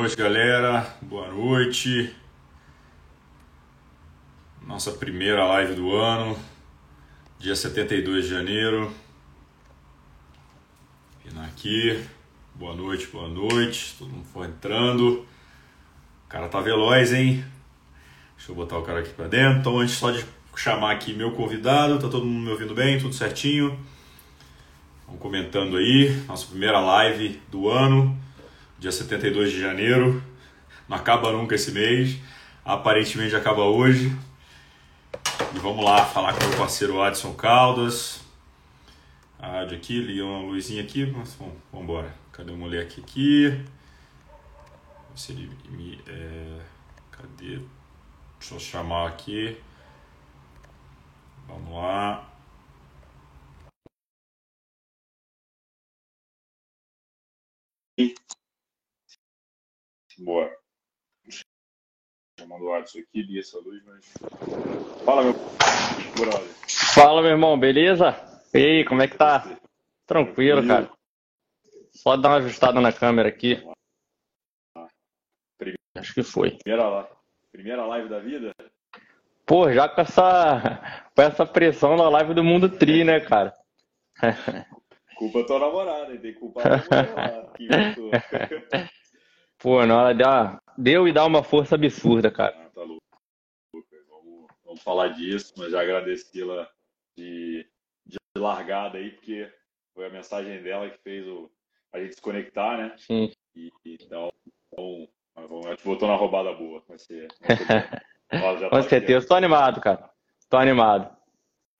noite, galera. Boa noite. Nossa primeira live do ano, dia 72 de janeiro. Vindo aqui. Boa noite, boa noite. Todo mundo foi entrando. O cara tá veloz, hein? Deixa eu botar o cara aqui para dentro. Então, antes só de chamar aqui meu convidado, tá todo mundo me ouvindo bem? Tudo certinho? Vamos comentando aí. Nossa primeira live do ano dia 72 de janeiro. Não acaba nunca esse mês. Aparentemente acaba hoje. E vamos lá falar com o meu parceiro Adson Caldas. A aqui, liga uma luzinha aqui. Mas, bom, vamos embora. Cadê o moleque aqui? Se ele me. É... Cadê? Deixa eu chamar aqui. Vamos lá. Boa. Chamando o Adson aqui, li essa luz, mas. Fala, meu brother. Fala, meu irmão, beleza? E aí, como é que tá? Tranquilo, cara. Só dar uma ajustada na câmera aqui. Acho que foi. Primeira, primeira live da vida? Pô, já com essa, com essa pressão na live do Mundo Tri, né, cara? Culpa tua namorada, hein? Tem que culpar a namorada. Pô, na hora deu, deu e dá uma força absurda, cara. Ah, tá louco. Vamos, vamos falar disso, mas já agradecê-la de, de largada aí, porque foi a mensagem dela que fez o, a gente se conectar, né? Sim. E, então, então a gente voltou na roubada boa. Vai ser. Vai ser tá Com certeza, estou animado, cara. Tô animado.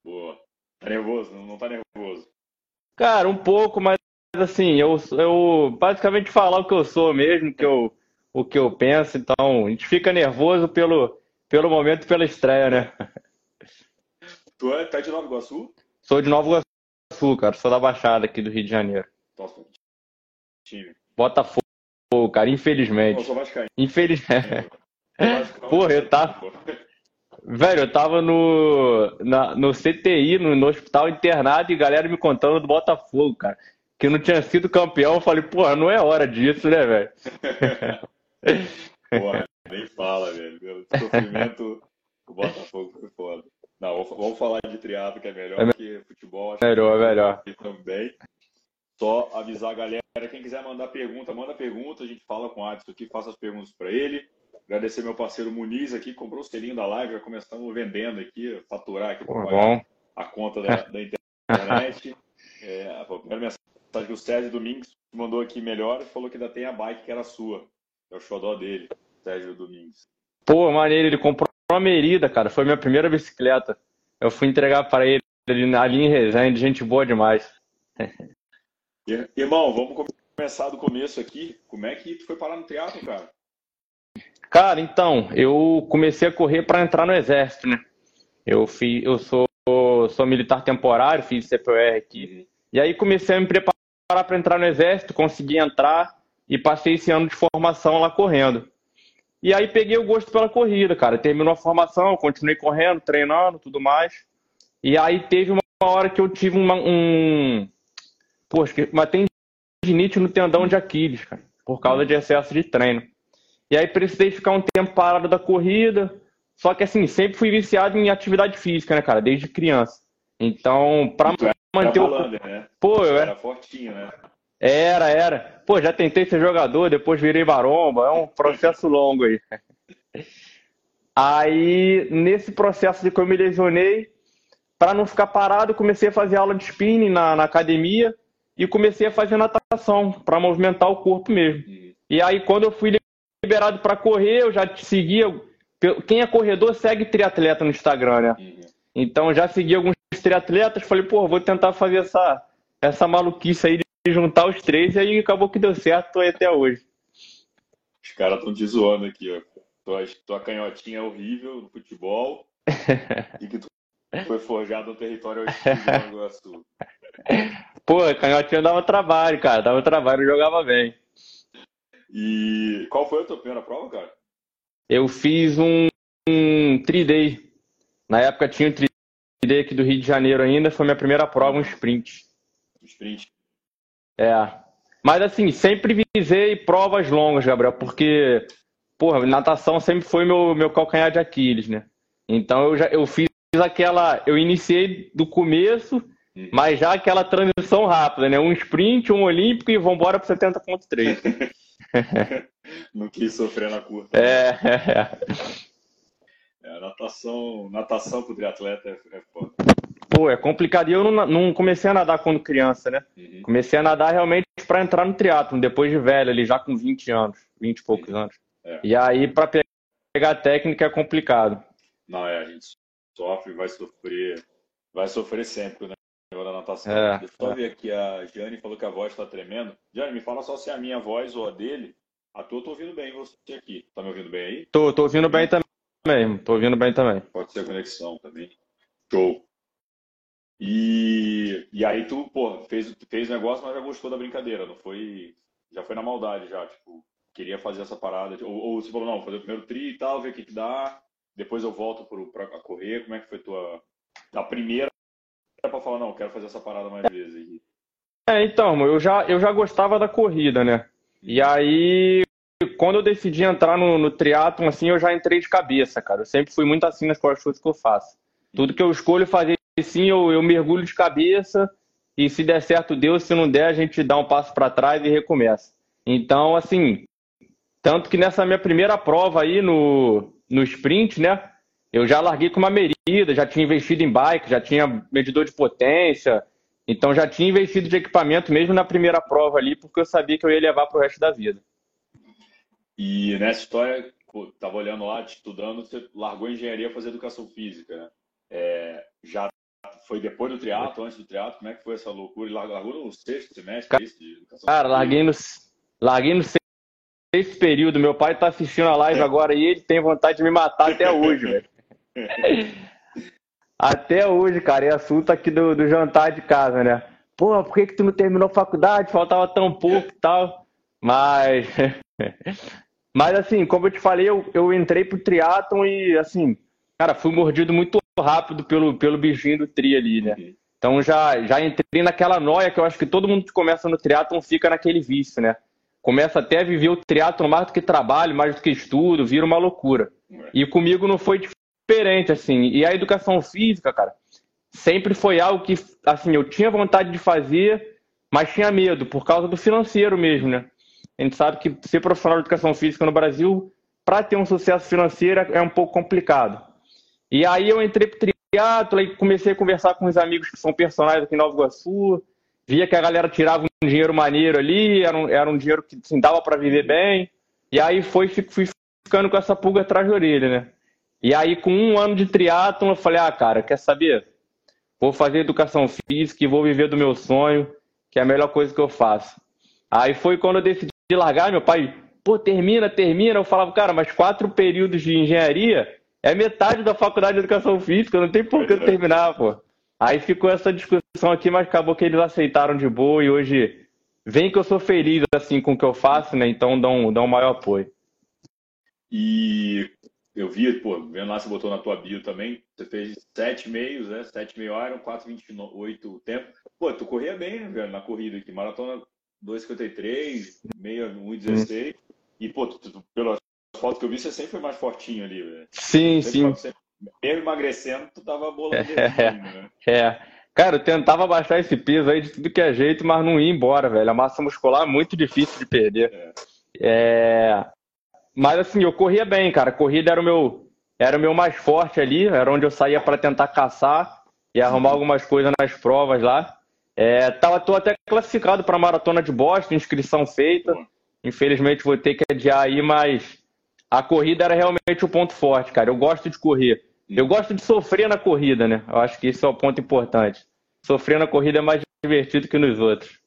Boa. Tá nervoso? Não, não tá nervoso? Cara, um pouco, mas assim, eu, eu basicamente falar o que eu sou mesmo, que eu, o que eu penso, então a gente fica nervoso pelo, pelo momento pela estreia, né? Tu é tá de Nova Iguaçu? Sou de Nova Iguaçu, cara, sou da Baixada aqui do Rio de Janeiro. Nossa, time. Botafogo, cara, infelizmente. Eu sou vascaíno. Infelizmente. Porra, eu tava... Velho, eu tava no, na, no CTI, no, no hospital internado, e galera me contando do Botafogo, cara que não tinha sido campeão, eu falei, porra, não é hora disso, né, velho? porra, nem fala, velho. Sofrimento, o Botafogo foi foda. Não, vamos falar de triatlo, que é melhor, é que futebol. Acho melhor, que é melhor. Também. Só avisar a galera, quem quiser mandar pergunta, manda pergunta, a gente fala com o Adson aqui, faça as perguntas para ele. Agradecer meu parceiro Muniz aqui, comprou o selinho da live, já começamos vendendo aqui, faturar aqui para a conta da, da internet. É, a primeira mensagem Sabe que o Sérgio Domingos mandou aqui melhor e falou que ainda tem a bike que era sua. É o xodó dele, Sérgio Domingos. Pô, maneiro, ele comprou uma Merida, cara. Foi minha primeira bicicleta. Eu fui entregar para ele ali em Resende, gente boa demais. Irmão, vamos começar do começo aqui. Como é que tu foi parar no teatro, cara? Cara, então, eu comecei a correr para entrar no exército, né? Eu, fiz, eu sou, sou militar temporário, fiz CPR aqui. Uhum. E aí comecei a me preparar para entrar no exército, consegui entrar e passei esse ano de formação lá correndo. E aí peguei o gosto pela corrida, cara. Terminou a formação, continuei correndo, treinando, tudo mais. E aí teve uma hora que eu tive uma, um. Poxa, uma tendinite no tendão de Aquiles, cara, por causa de excesso de treino. E aí precisei ficar um tempo parado da corrida. Só que assim, sempre fui viciado em atividade física, né, cara, desde criança. Então, para manter o. Né? Pô, eu era fortinho, né? Era, era. Pô, já tentei ser jogador, depois virei baromba. É um processo longo aí. Aí, nesse processo de que eu me lesionei, para não ficar parado, comecei a fazer aula de spinning na, na academia e comecei a fazer natação para movimentar o corpo mesmo. E aí, quando eu fui liberado para correr, eu já seguia. Quem é corredor segue triatleta no Instagram, né? Uhum. Então, já segui alguns triatletas, falei, pô, vou tentar fazer essa, essa maluquice aí de juntar os três, e aí acabou que deu certo, tô aí até hoje. Os caras estão te zoando aqui, ó. Tua, tua canhotinha é horrível no futebol e que tu foi forjado no território do Iguaçu. Pô, canhotinha dava trabalho, cara, dava trabalho, jogava bem. E qual foi a tua primeira prova, cara? Eu fiz um, um 3-day. Na época tinha o 3 aqui do Rio de Janeiro ainda, foi minha primeira prova, um sprint. Um sprint. É. Mas assim, sempre visei provas longas, Gabriel, porque, porra, natação sempre foi meu, meu calcanhar de Aquiles, né? Então eu já eu fiz aquela. Eu iniciei do começo, uhum. mas já aquela transição rápida, né? Um sprint, um olímpico e vambora para 70.3. Não quis sofrer na curta. É, é, é. natação, natação pro triatleta é, é foda. Pô, é complicado. E eu não, não, comecei a nadar quando criança, né? Uhum. Comecei a nadar realmente para entrar no triatlo depois de velho, ali já com 20 anos, 20 e poucos uhum. anos. É. E aí, para pegar técnica é complicado. Não, é, a gente sofre, vai sofrer, vai sofrer sempre, né? Da natação. É, Deixa eu é. ver aqui, a Jane falou que a voz está tremendo. Jane, me fala só se é a minha voz ou a dele. A tua eu tô ouvindo bem você aqui. Tá me ouvindo bem aí? Tô, tô ouvindo bem também. Tô ouvindo bem também. Pode ser a conexão também. Show. E, e aí tu, pô, fez, fez negócio, mas já gostou da brincadeira, não foi. Já foi na maldade já, tipo, queria fazer essa parada. Ou, ou você falou, não, fazer o primeiro tri e tal, ver o que, que dá, depois eu volto para correr. Como é que foi tua. A primeira para falar, não, quero fazer essa parada mais vezes. É, então, eu já, eu já gostava da corrida, né? E uhum. aí, quando eu decidi entrar no, no triatlon, assim, eu já entrei de cabeça, cara. Eu sempre fui muito assim nas coisas que eu faço. Tudo que eu escolho fazer sim, eu, eu mergulho de cabeça e se der certo, deu. Se não der, a gente dá um passo para trás e recomeça. Então, assim, tanto que nessa minha primeira prova aí no, no sprint, né? Eu já larguei com uma medida, já tinha investido em bike, já tinha medidor de potência, então já tinha investido de equipamento mesmo na primeira prova ali, porque eu sabia que eu ia levar para o resto da vida. E nessa história, estava olhando lá, estudando, você largou engenharia fazer educação física, né? É, já foi depois do triatlo, antes do triatlo? Como é que foi essa loucura? E largou no sexto semestre, cara, é isso, de educação Cara, larguei no, larguei no sexto período. Meu pai tá assistindo a live agora e ele tem vontade de me matar até hoje, velho. Até hoje, cara, é assunto aqui do, do jantar de casa, né? Pô, por que, que tu não terminou faculdade? Faltava tão pouco e tal. Mas. Mas assim, como eu te falei, eu, eu entrei pro triatlon e assim, cara, fui mordido muito rápido pelo, pelo bichinho do tri ali, né? Então já, já entrei naquela noia que eu acho que todo mundo que começa no triatlon fica naquele vício, né? Começa até a viver o triatlon mais do que trabalho, mais do que estudo, vira uma loucura. E comigo não foi diferente, assim. E a educação física, cara, sempre foi algo que, assim, eu tinha vontade de fazer, mas tinha medo, por causa do financeiro mesmo, né? A gente sabe que ser profissional de educação física no Brasil, para ter um sucesso financeiro, é um pouco complicado. E aí eu entrei pro triatlo e comecei a conversar com os amigos que são personagens aqui em Nova Iguaçu. Via que a galera tirava um dinheiro maneiro ali, era um, era um dinheiro que assim, dava para viver bem. E aí foi, fui ficando com essa pulga atrás da orelha, né? E aí, com um ano de triatlon, eu falei, ah, cara, quer saber? Vou fazer educação física e vou viver do meu sonho, que é a melhor coisa que eu faço. Aí foi quando eu decidi largar, meu pai, pô, termina, termina. Eu falava, cara, mas quatro períodos de engenharia é metade da faculdade de educação física, não tem por que terminar, pô. Aí ficou essa discussão aqui, mas acabou que eles aceitaram de boa e hoje vem que eu sou feliz assim com o que eu faço, né? Então dão um maior apoio. E eu vi, pô, vendo lá, você botou na tua bio também, você fez sete meios, né? Sete meio Iron, 4,28 o tempo. Pô, tu corria bem, né, velho, na corrida aqui. Maratona 2,53, meia 1,16. Hum. E, pô, tu, tu, pelas fotos que eu vi, você sempre foi mais fortinho ali, velho. Sim, sim. Sempre, mesmo emagrecendo, tu tava bolando é, né? É. Cara, eu tentava baixar esse peso aí de tudo que é jeito, mas não ia embora, velho. A massa muscular é muito difícil de perder. É. é... Mas assim, eu corria bem, cara. A corrida era o meu, era o meu mais forte ali, era onde eu saía para tentar caçar e arrumar algumas coisas nas provas lá. É, tava, tô até classificado para a maratona de Boston, inscrição feita. Infelizmente vou ter que adiar aí, mas a corrida era realmente o ponto forte, cara. Eu gosto de correr. Eu gosto de sofrer na corrida, né? Eu acho que esse é o ponto importante. Sofrer na corrida é mais divertido que nos outros.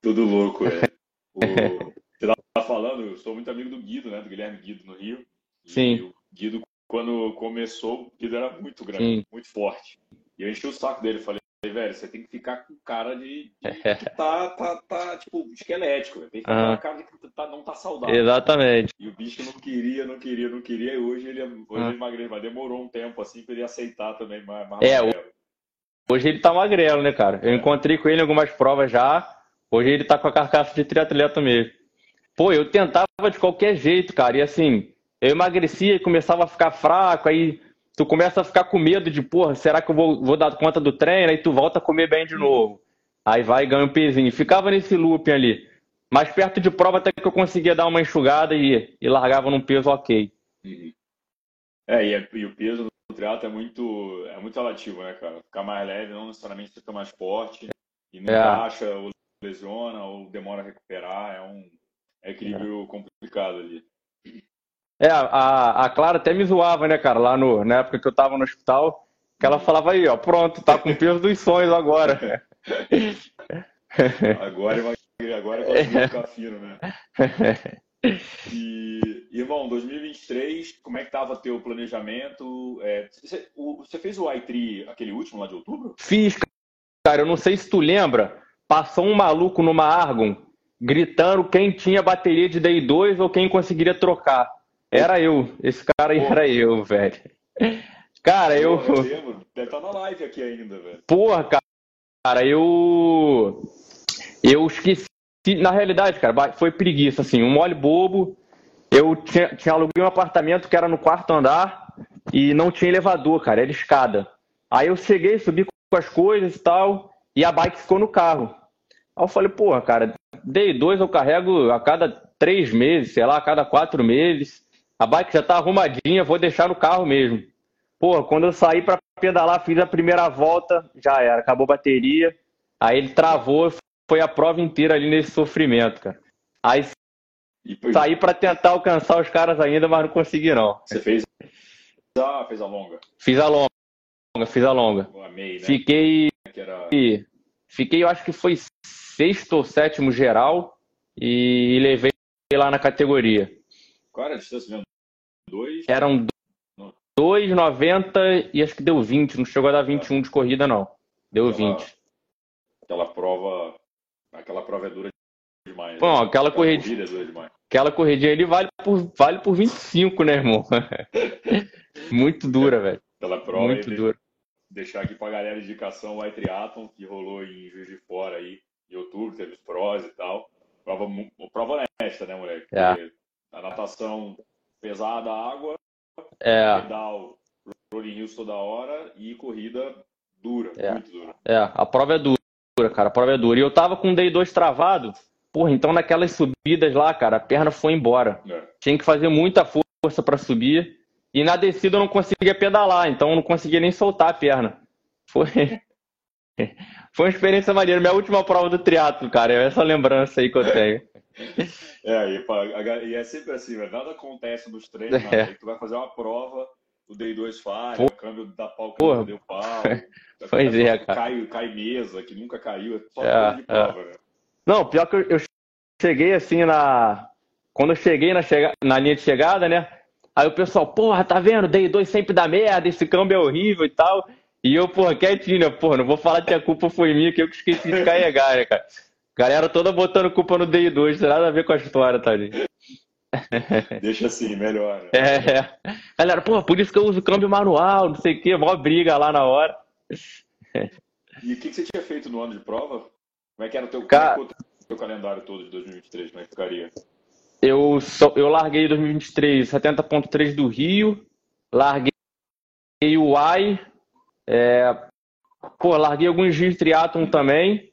Tudo louco, é. O, você estava falando, eu sou muito amigo do Guido, né? Do Guilherme Guido no Rio. Sim. o Guido, quando começou, o Guido era muito grande, Sim. muito forte. E eu enchi o saco dele, falei, velho, você tem que ficar com cara de, de que tá, tá, tá, tipo, esquelético, tem que ficar com a cara de que tá, não tá saudável. Exatamente. E o bicho não queria, não queria, não queria, e hoje ele, hoje ah. ele emagreceu, mas demorou um tempo, assim, pra ele aceitar também mais, mais É, magrelo. hoje ele tá magrelo, né, cara? Eu encontrei com ele em algumas provas já, Hoje ele tá com a carcaça de triatleta mesmo. Pô, eu tentava de qualquer jeito, cara. E assim, eu emagrecia e começava a ficar fraco, aí tu começa a ficar com medo de, porra, será que eu vou, vou dar conta do treino? Aí tu volta a comer bem de novo. Aí vai e ganha um pezinho. Ficava nesse looping ali. Mais perto de prova até que eu conseguia dar uma enxugada e, e largava num peso ok. Uhum. É, e, é, e, o peso do triatlo é muito, é muito relativo, né, cara? Ficar mais leve não necessariamente fica mais forte. E não é. encaixa, ou lesiona, ou demora a recuperar. É um equilíbrio é. complicado ali. É, a, a Clara até me zoava, né, cara, lá no, na época que eu tava no hospital, que ela falava aí, ó, pronto, tá com o peso dos sonhos agora. agora, agora conseguiu ficar fino, né? E, irmão, 2023, como é que tava teu planejamento? É, você, o, você fez o i3, aquele último lá de outubro? Fiz, cara, eu não sei se tu lembra, passou um maluco numa Argon gritando quem tinha bateria de Day 2 ou quem conseguiria trocar. Era eu. Esse cara aí era eu, velho. Cara, eu. eu lembro. Deve estar tá na live aqui ainda, velho. Porra, cara, eu. Eu esqueci. Na realidade, cara, foi preguiça, assim, um mole bobo. Eu tinha, tinha aluguei um apartamento que era no quarto andar e não tinha elevador, cara, era escada. Aí eu cheguei, subi com as coisas e tal, e a bike ficou no carro. Aí eu falei, porra, cara, dei dois eu carrego a cada três meses, sei lá, a cada quatro meses. A bike já tá arrumadinha, vou deixar no carro mesmo. Pô, quando eu saí para pedalar, fiz a primeira volta, já era, acabou a bateria. Aí ele travou, foi a prova inteira ali nesse sofrimento, cara. Aí saí para tentar alcançar os caras ainda, mas não consegui não. Você fez a, fez a longa? Fiz a longa, fiz a longa. Amei, né? Fiquei, era... fiquei, eu acho que foi sexto ou sétimo geral e levei lá na categoria. Qual era a distância mesmo? Dois? Eram 2,90 e acho que deu 20. Não chegou a dar 21 de corrida, não. Deu aquela, 20. Aquela prova. Aquela prova é dura demais. Bom, né? aquela, corrida. É dura demais. Aquela corridinha ali vale por, vale por 25, né, irmão? Muito dura, velho. Aquela prova Muito dura. Deixar aqui pra galera a indicação o Triathlon, que rolou em Juiz de Fora aí, em outubro, teve os prós e tal. Prova, prova honesta, né, moleque? É. A natação pesada, água, é. pedal, rolling hills toda hora e corrida dura, é. muito dura. É, a prova é dura, cara, a prova é dura. E eu tava com o Day 2 travado, porra, então naquelas subidas lá, cara, a perna foi embora. É. Tinha que fazer muita força para subir. E na descida eu não conseguia pedalar, então eu não conseguia nem soltar a perna. Foi. Foi uma experiência maneira. Minha última prova do triatlo, cara. É essa lembrança aí que eu tenho. É, e, e é sempre assim, velho. Nada acontece nos treinos, é. tu vai fazer uma prova, o Day 2 falha, o câmbio da pau, o deu pau. Pois é, cara. Cai, cai mesa, que nunca caiu, é só é, de prova, é. né? Não, pior que eu, eu, cheguei assim na. Quando eu cheguei na, chega... na linha de chegada, né? Aí o pessoal, porra, tá vendo? Day 2 sempre dá merda, esse câmbio é horrível e tal. E eu, porra, quietinho, né? Porra, não vou falar que a culpa foi minha, que eu que esqueci de carregar, né, cara? Galera toda botando culpa no DI2, não tem nada a ver com a história, tadinho. Deixa assim, melhor. Né? É, é. Galera, pô, por isso que eu uso câmbio manual, não sei o quê, mó briga lá na hora. E o que, que, você tinha feito no ano de prova? Como é que era o teu, é o teu calendário todo de 2023? Como é que ficaria? Eu, só, eu larguei 2023 70.3 do Rio, larguei o AI, é, pô, larguei alguns dias de triatlon também,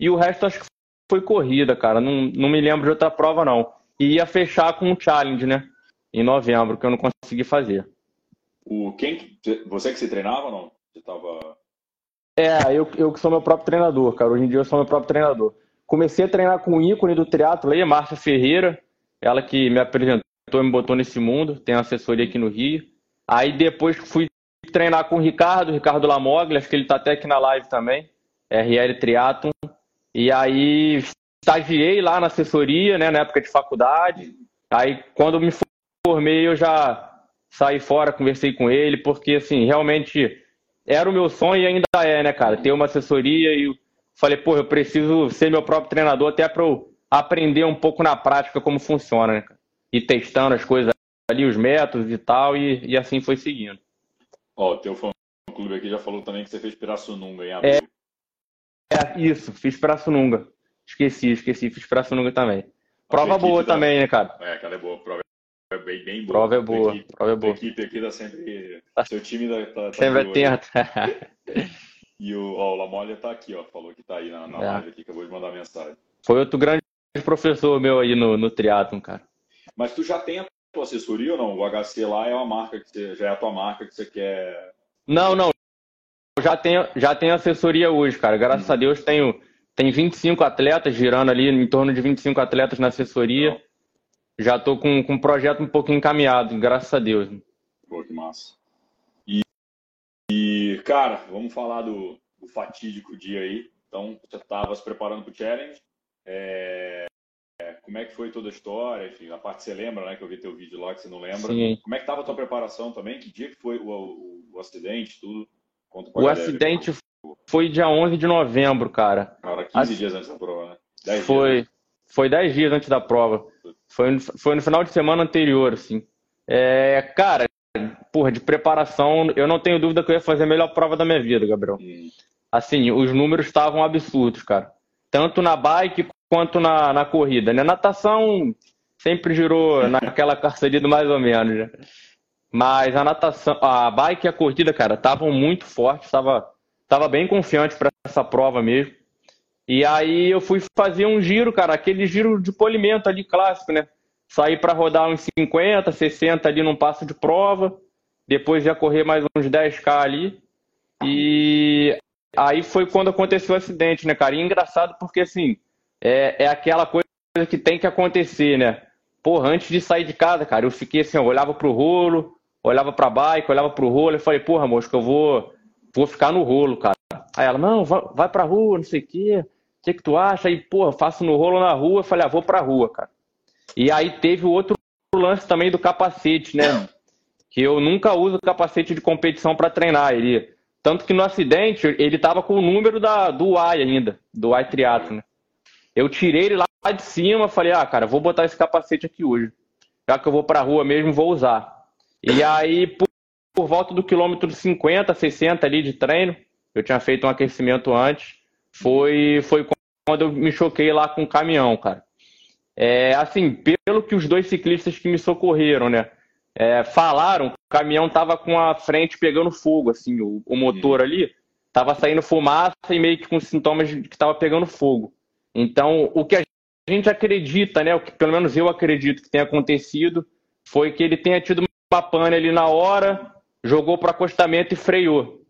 e o resto acho que foi corrida, cara. Não, não me lembro de outra prova, não. E ia fechar com um challenge, né? Em novembro, que eu não consegui fazer. O, quem, você que se treinava ou não? Você tava... É, eu, eu que sou meu próprio treinador, cara. Hoje em dia eu sou meu próprio treinador. Comecei a treinar com o ícone do triatlo aí, Márcia Ferreira. Ela que me apresentou e me botou nesse mundo. Tem assessoria aqui no Rio. Aí depois fui treinar com o Ricardo, Ricardo Lamoglia, acho que ele tá até aqui na live também. RL Triathlon. E aí estagiei lá na assessoria, né, na época de faculdade. Aí quando me formei eu já saí fora, conversei com ele, porque assim, realmente era o meu sonho e ainda é, né, cara, ter uma assessoria e falei, pô, eu preciso ser meu próprio treinador até para eu aprender um pouco na prática como funciona, né, E testando as coisas ali, os métodos e tal, e, e assim foi seguindo. Ó, o teu fã clube aqui já falou também que você fez Pirassununga em abril. É, é, isso, fiz Pirassununga. Esqueci, esqueci, fiz Pirassununga também. Prova boa da... também, né, cara? É, aquela é boa, prova é bem, bem boa. Prova é boa, equipe, prova é boa. A equipe aqui dá sempre. Tá. Seu time tá, tá sempre atento. e o, ó, o Lamolha tá aqui, ó. Falou que tá aí na, na é. live aqui, acabou de mandar mensagem. Foi outro grande professor meu aí no, no triatlon, cara. Mas tu já tem a tua assessoria ou não? O HC lá é uma marca que você, já é a tua marca que você quer. Não, não. Já tenho, já tenho assessoria hoje, cara. Graças hum. a Deus tenho, tenho 25 atletas girando ali, em torno de 25 atletas na assessoria. Não. Já tô com, com um projeto um pouco encaminhado, graças a Deus. Pô, que massa. E, e cara, vamos falar do, do fatídico dia aí. Então, você estava se preparando para o challenge. É, como é que foi toda a história? Enfim, a parte que você lembra, né? Que eu vi teu vídeo lá que você não lembra. Sim. Como é que estava a tua preparação também? Que dia que foi o, o, o acidente, tudo? o acidente foi dia 11 de novembro, cara. Cara, 15 dias antes da prova, né? 10 foi, dias, foi 10 dias antes da prova. Foi, foi no final de semana anterior, assim. É, cara, porra, de preparação, eu não tenho dúvida que eu ia fazer a melhor prova da minha vida, Gabriel. Hum. Assim, os números estavam absurdos, cara. Tanto na bike quanto na, na corrida. Né? Natação sempre girou naquela carceria do mais ou menos. Né? Mas a natação, a bike e a corrida, cara, estavam muito fortes, estava tava bem confiante para essa prova mesmo. E aí eu fui fazer um giro, cara, aquele giro de polimento ali clássico, né? Saí para rodar uns 50, 60 ali num passo de prova, depois ia correr mais uns 10k ali. E aí foi quando aconteceu o acidente, né, cara? E engraçado porque assim, é, é aquela coisa que tem que acontecer, né? Porra, antes de sair de casa, cara, eu fiquei assim, eu olhava pro rolo, olhava pra bike, olhava pro rolo, e falei, porra, moço, que eu vou, vou ficar no rolo, cara. Aí ela, não, vai, vai pra rua, não sei o quê, o que, que tu acha? Aí, porra, faço no rolo na rua, eu falei, ah, vou pra rua, cara. E aí teve o outro lance também do capacete, né? Que eu nunca uso capacete de competição para treinar. Ele, tanto que no acidente, ele tava com o número da, do Y ainda, do Y triatlo, né? Eu tirei ele lá de cima, falei, ah, cara, vou botar esse capacete aqui hoje. Já que eu vou pra rua mesmo, vou usar. E aí, por, por volta do quilômetro 50, 60 ali de treino, eu tinha feito um aquecimento antes, foi, foi quando eu me choquei lá com o caminhão, cara. É, assim, pelo que os dois ciclistas que me socorreram, né, é, falaram, o caminhão tava com a frente pegando fogo, assim, o, o motor uhum. ali tava saindo fumaça e meio que com sintomas de que tava pegando fogo. Então, o que a gente acredita, né, o que pelo menos eu acredito que tenha acontecido, foi que ele tenha tido uma pane ali na hora, jogou para acostamento e freou.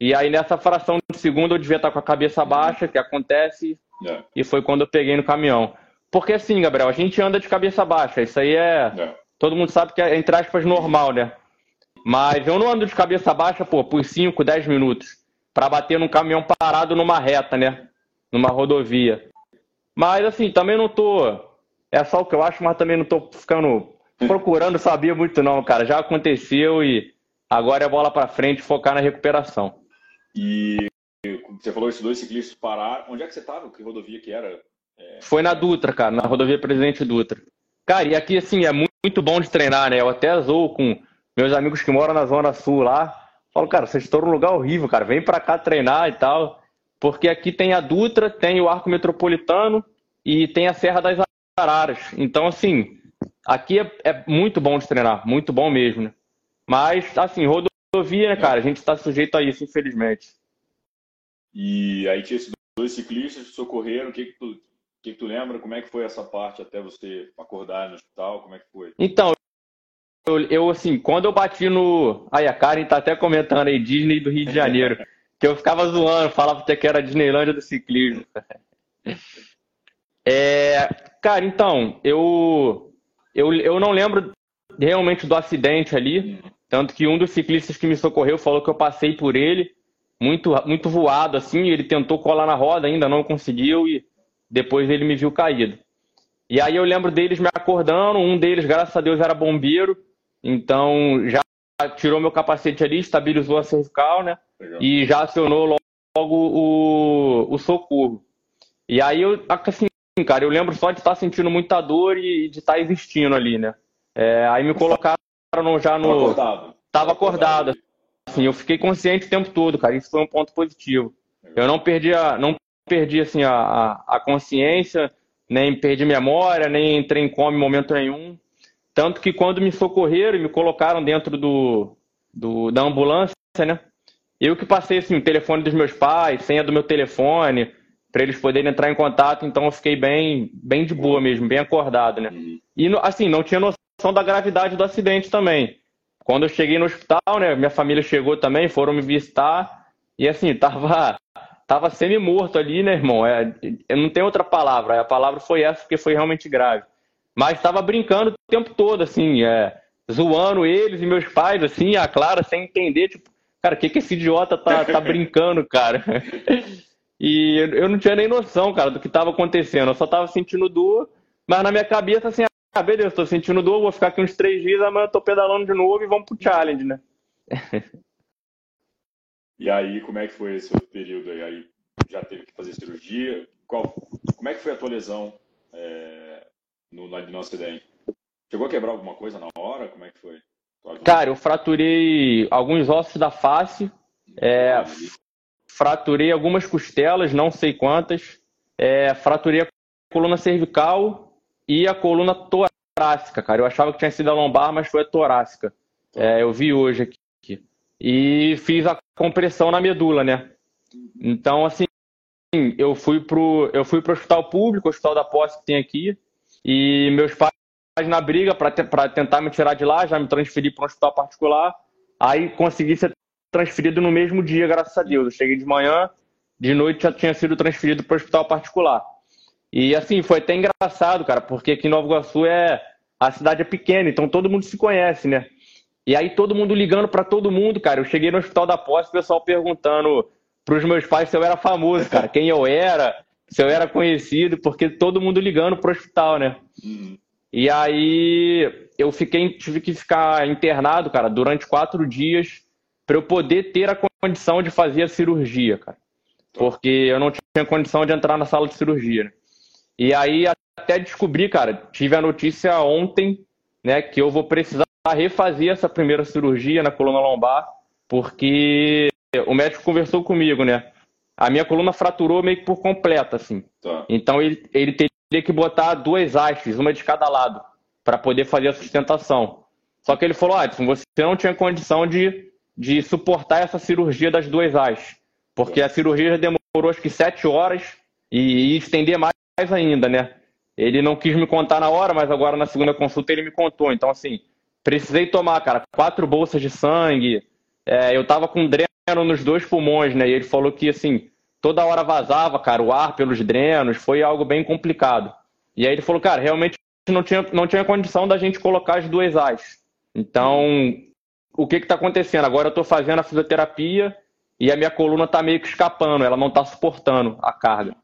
E aí nessa fração de segundo eu devia estar com a cabeça baixa, que acontece, é. e foi quando eu peguei no caminhão. Porque assim, Gabriel, a gente anda de cabeça baixa, isso aí é. é. Todo mundo sabe que é, entre aspas, normal, né? Mas eu não ando de cabeça baixa, pô, por 5, 10 minutos, para bater num caminhão parado numa reta, né? Numa rodovia. Mas assim, também não tô. É só o que eu acho, mas também não tô ficando procurando saber muito, não, cara. Já aconteceu e agora é bola para frente, focar na recuperação. E você falou esses dois ciclistas pararam. Onde é que você estava? Que rodovia que era? É... Foi na Dutra, cara, na rodovia Presidente Dutra. Cara, e aqui, assim, é muito bom de treinar, né? Eu até zoo com meus amigos que moram na Zona Sul lá. Falo, cara, vocês estão num lugar horrível, cara. Vem pra cá treinar e tal. Porque aqui tem a Dutra, tem o Arco Metropolitano e tem a Serra das Araras. Então, assim, aqui é, é muito bom de treinar, muito bom mesmo, né? Mas, assim, rodovia, né, cara? A gente está sujeito a isso, infelizmente. E aí tinha esses dois ciclistas que socorreram. O que, que, tu, que, que tu lembra? Como é que foi essa parte até você acordar no hospital? Como é que foi? Então, eu, eu, assim, quando eu bati no. Aí a Karen tá até comentando aí, Disney do Rio de Janeiro. Que eu ficava zoando, falava até que era a Disneylândia do ciclismo. É, cara, então, eu, eu, eu não lembro realmente do acidente ali, tanto que um dos ciclistas que me socorreu falou que eu passei por ele, muito, muito voado assim, ele tentou colar na roda, ainda não conseguiu e depois ele me viu caído. E aí eu lembro deles me acordando, um deles, graças a Deus, era bombeiro, então já tirou meu capacete ali, estabilizou a cervical, né? Legal. E já acionou logo o, o socorro. E aí eu, assim, cara, eu lembro só de estar sentindo muita dor e de estar existindo ali, né? É, aí me colocaram já no. Tava acordado. Tava acordado. Assim, eu fiquei consciente o tempo todo, cara. Isso foi um ponto positivo. Eu não perdi a, não perdi assim a, a consciência, nem perdi memória, nem entrei em coma em momento nenhum. Tanto que quando me socorreram e me colocaram dentro do, do, da ambulância, né? Eu que passei assim, o telefone dos meus pais, senha do meu telefone, para eles poderem entrar em contato, então eu fiquei bem, bem de boa mesmo, bem acordado, né? E assim, não tinha noção da gravidade do acidente também. Quando eu cheguei no hospital, né, minha família chegou também, foram me visitar, e assim, tava, tava semi-morto ali, né, irmão? É, não tem outra palavra, a palavra foi essa, porque foi realmente grave. Mas estava brincando o tempo todo, assim, é, zoando eles e meus pais, assim, a Clara, sem entender, tipo, cara, o que, que esse idiota tá, tá brincando, cara? E eu não tinha nem noção, cara, do que estava acontecendo. Eu só estava sentindo dor, mas na minha cabeça, assim, ah, beleza, tô sentindo dor, vou ficar aqui uns três dias, amanhã eu tô pedalando de novo e vamos pro challenge, né? e aí, como é que foi esse período aí? Aí já teve que fazer cirurgia? Qual, como é que foi a tua lesão é, no, no acidente? Chegou a quebrar alguma coisa na hora? Como é que foi? Cara, eu fraturei alguns ossos da face, é, fraturei algumas costelas, não sei quantas, é, fraturei a coluna cervical e a coluna torácica, cara. Eu achava que tinha sido a lombar, mas foi a torácica. É, eu vi hoje aqui. E fiz a compressão na medula, né? Então, assim, eu fui pro, eu fui pro hospital público, o hospital da posse que tem aqui, e meus pais na briga para tentar me tirar de lá, já me transferi para um hospital particular. Aí consegui ser transferido no mesmo dia, graças a Deus. Eu cheguei de manhã, de noite já tinha sido transferido para o hospital particular. E assim, foi até engraçado, cara, porque aqui em Nova Iguaçu é a cidade é pequena, então todo mundo se conhece, né? E aí todo mundo ligando para todo mundo, cara. Eu cheguei no hospital da posse, o pessoal perguntando para os meus pais se eu era famoso, cara, quem eu era, se eu era conhecido, porque todo mundo ligando pro hospital, né? E aí eu fiquei, tive que ficar internado, cara, durante quatro dias para eu poder ter a condição de fazer a cirurgia, cara. Porque eu não tinha condição de entrar na sala de cirurgia. Né? E aí até descobri, cara, tive a notícia ontem, né, que eu vou precisar refazer essa primeira cirurgia na coluna lombar, porque o médico conversou comigo, né? A minha coluna fraturou meio que por completo, assim. Tá. Então ele, ele teria que botar duas hastes, uma de cada lado, para poder fazer a sustentação. Só que ele falou, Adson, você não tinha condição de de suportar essa cirurgia das duas as. Porque a cirurgia já demorou acho que sete horas e ia estender mais ainda, né? Ele não quis me contar na hora, mas agora na segunda consulta ele me contou. Então, assim, precisei tomar, cara, quatro bolsas de sangue. É, eu tava com dreno nos dois pulmões, né? E ele falou que, assim, toda hora vazava, cara, o ar pelos drenos. Foi algo bem complicado. E aí ele falou, cara, realmente não tinha, não tinha condição da gente colocar as duas as. Então, o que está acontecendo? Agora eu estou fazendo a fisioterapia e a minha coluna está meio que escapando, ela não está suportando a carga.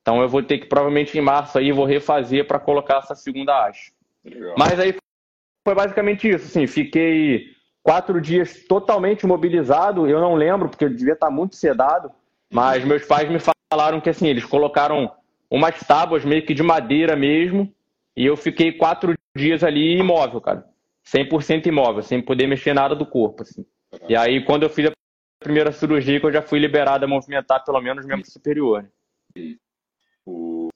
Então eu vou ter que, provavelmente em março, aí, vou refazer para colocar essa segunda haste. Mas aí foi basicamente isso. Assim, fiquei quatro dias totalmente imobilizado. Eu não lembro, porque eu devia estar tá muito sedado. Mas meus pais me falaram que assim, eles colocaram umas tábuas meio que de madeira mesmo. E eu fiquei quatro dias ali imóvel, cara. 100% imóvel, sem poder mexer nada do corpo. Assim. E aí, quando eu fiz a primeira cirurgia, eu já fui liberado a movimentar pelo menos o membro superior. O,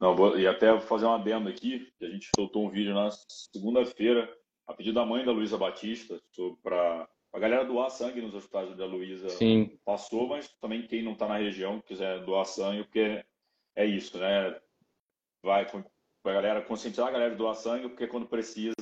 não, e até fazer um adendo aqui, que a gente soltou um vídeo na segunda-feira, a pedido da mãe da Luísa Batista, para a galera doar sangue nos hospitais da Luísa. Passou, mas também quem não está na região quiser doar sangue, porque é isso, né? Vai com a galera conscientizar a galera de doar sangue, porque quando precisa,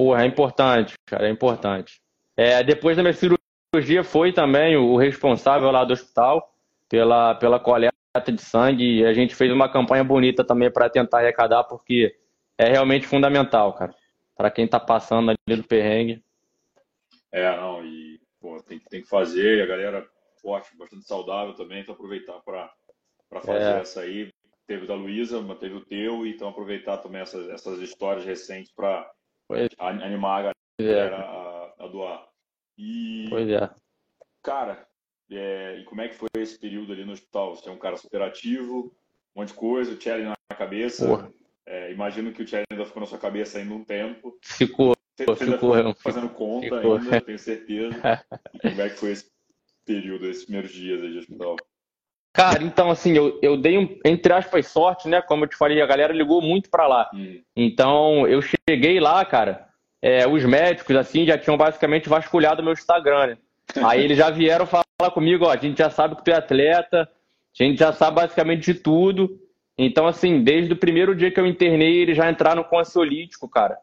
Porra, é importante, cara, é importante. É, depois da minha cirurgia, foi também o responsável lá do hospital pela, pela coleta de sangue. E a gente fez uma campanha bonita também para tentar arrecadar, porque é realmente fundamental, cara, para quem está passando ali do perrengue. É, não, e pô, tem, tem que fazer, e a galera forte, bastante saudável também, então aproveitar para fazer é. essa aí. Teve da Luísa, mas teve o teu, então aproveitar também essas, essas histórias recentes para Pois animar a galera é. a, a, doar. E, pois é. Cara, é, e como é que foi esse período ali no hospital? Você é um cara super ativo, um monte de coisa, o Cherry na cabeça. É, imagino que o Cherry ainda ficou na sua cabeça ainda um tempo. Ficou. Você, ficou fazendo conta ficou. ainda, tenho certeza. como é que foi esse período, esses primeiros dias aí de hospital? Cara, então assim, eu, eu dei um, entre aspas, sorte, né? Como eu te falei, a galera ligou muito pra lá. Hum. Então, eu cheguei lá, cara, é, os médicos, assim, já tinham basicamente vasculhado meu Instagram, né? Aí eles já vieram falar comigo, ó, a gente já sabe que tu é atleta, a gente já sabe basicamente de tudo. Então, assim, desde o primeiro dia que eu internei, eles já entraram com ansiolítico, cara,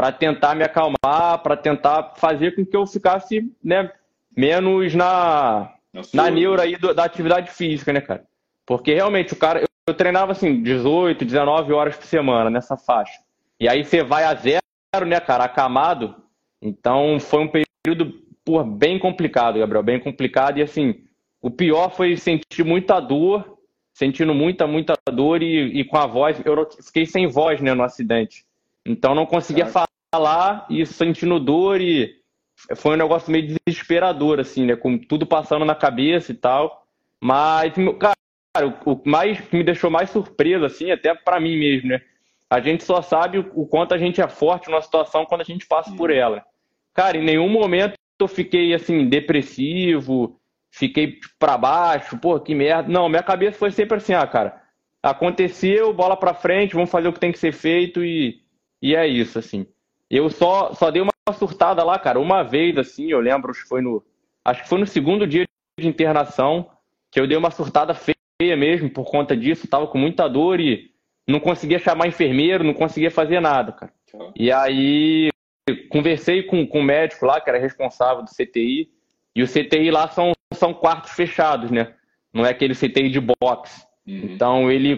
para tentar me acalmar, para tentar fazer com que eu ficasse, né, menos na, na neura aí do, da atividade física, né, cara? Porque realmente o cara, eu, eu treinava assim, 18, 19 horas por semana nessa faixa. E aí você vai a zero, né, cara, acamado. Então foi um período por bem complicado, Gabriel, bem complicado. E assim, o pior foi sentir muita dor, sentindo muita, muita dor e, e com a voz. Eu fiquei sem voz né, no acidente. Então não conseguia falar e sentindo dor e foi um negócio meio desesperador, assim, né? Com tudo passando na cabeça e tal. Mas, cara, o mais que me deixou mais surpreso, assim, até para mim mesmo, né? A gente só sabe o quanto a gente é forte numa situação quando a gente passa por ela. Cara, em nenhum momento eu fiquei, assim, depressivo, fiquei para baixo, pô, que merda. Não, minha cabeça foi sempre assim, ah, cara, aconteceu, bola para frente, vamos fazer o que tem que ser feito e, e é isso, assim. Eu só, só dei uma surtada lá, cara, uma vez, assim, eu lembro, acho que foi no, acho que foi no segundo dia de internação, que eu dei uma surtada feia mesmo por conta disso, tava com muita dor e não conseguia chamar enfermeiro, não conseguia fazer nada, cara. E aí conversei com, com o médico lá, que era responsável do CTI, e o CTI lá são, são quartos fechados, né? Não é aquele CTI de box. Uhum. Então ele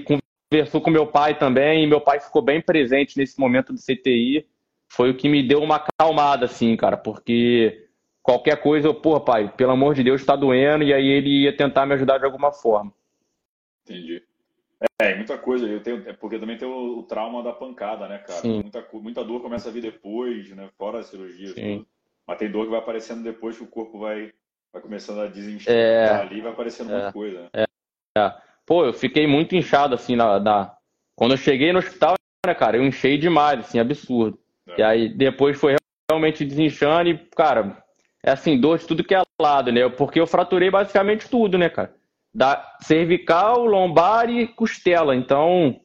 conversou com meu pai também, e meu pai ficou bem presente nesse momento do CTI foi o que me deu uma acalmada, assim, cara, porque qualquer coisa, eu, porra, pai, pelo amor de Deus, tá doendo, e aí ele ia tentar me ajudar de alguma forma. Entendi. É, muita coisa, eu tenho, é porque também tem o, o, trauma da pancada, né, cara? Sim. Muita, muita dor começa a vir depois, né, fora a cirurgia. Sim. Mas tem dor que vai aparecendo depois que o corpo vai, vai começando a desinchar é, ali, vai aparecendo é, muita coisa. Né? É, é. Pô, eu fiquei muito inchado, assim, na, na... quando eu cheguei no hospital, né, cara, eu enchei demais, assim, absurdo. É. E aí depois foi realmente desinchando e, cara, é assim, dor de tudo que é lado, né? Porque eu fraturei basicamente tudo, né, cara? Da cervical, lombar e costela. Então,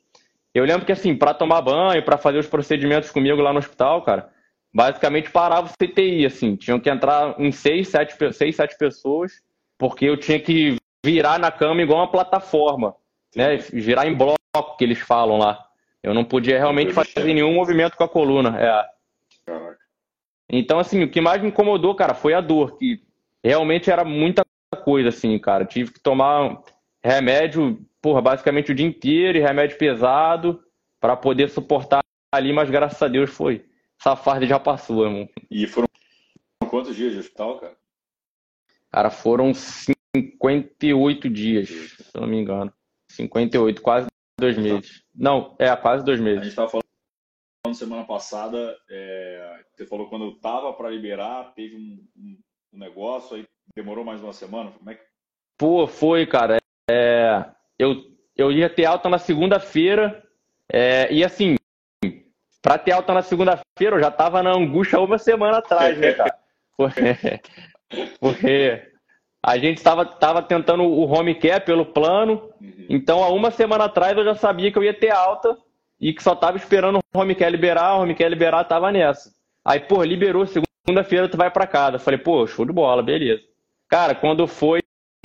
eu lembro que assim, para tomar banho, para fazer os procedimentos comigo lá no hospital, cara, basicamente parava o CTI, assim, tinham que entrar em seis, sete, seis, sete pessoas, porque eu tinha que virar na cama igual uma plataforma, né? Virar em bloco que eles falam lá. Eu não podia realmente fazer nenhum movimento com a coluna. É. Então, assim, o que mais me incomodou, cara, foi a dor, que realmente era muita coisa, assim, cara. tive que tomar remédio, porra, basicamente o dia inteiro e remédio pesado para poder suportar ali, mas graças a Deus foi. Essa farda já passou, irmão. E foram quantos dias de hospital, cara? Cara, foram 58 dias, se eu não me engano. 58, quase Dois meses. Não, é, quase dois meses. A gente estava falando semana passada, é, você falou quando estava para liberar, teve um, um, um, negócio, aí demorou mais uma semana. Como é que... Pô, foi, cara. É, eu, eu ia ter alta na segunda-feira, é, e assim, para ter alta na segunda-feira, eu já tava na angústia uma semana atrás, né, cara? Porque, porque a gente estava tava tentando o home care pelo plano, uhum. então há uma semana atrás eu já sabia que eu ia ter alta e que só estava esperando o home care liberar, o home care liberar tava nessa. Aí, pô, liberou, segunda-feira tu vai para casa. Falei, pô, show de bola, beleza. Cara, quando foi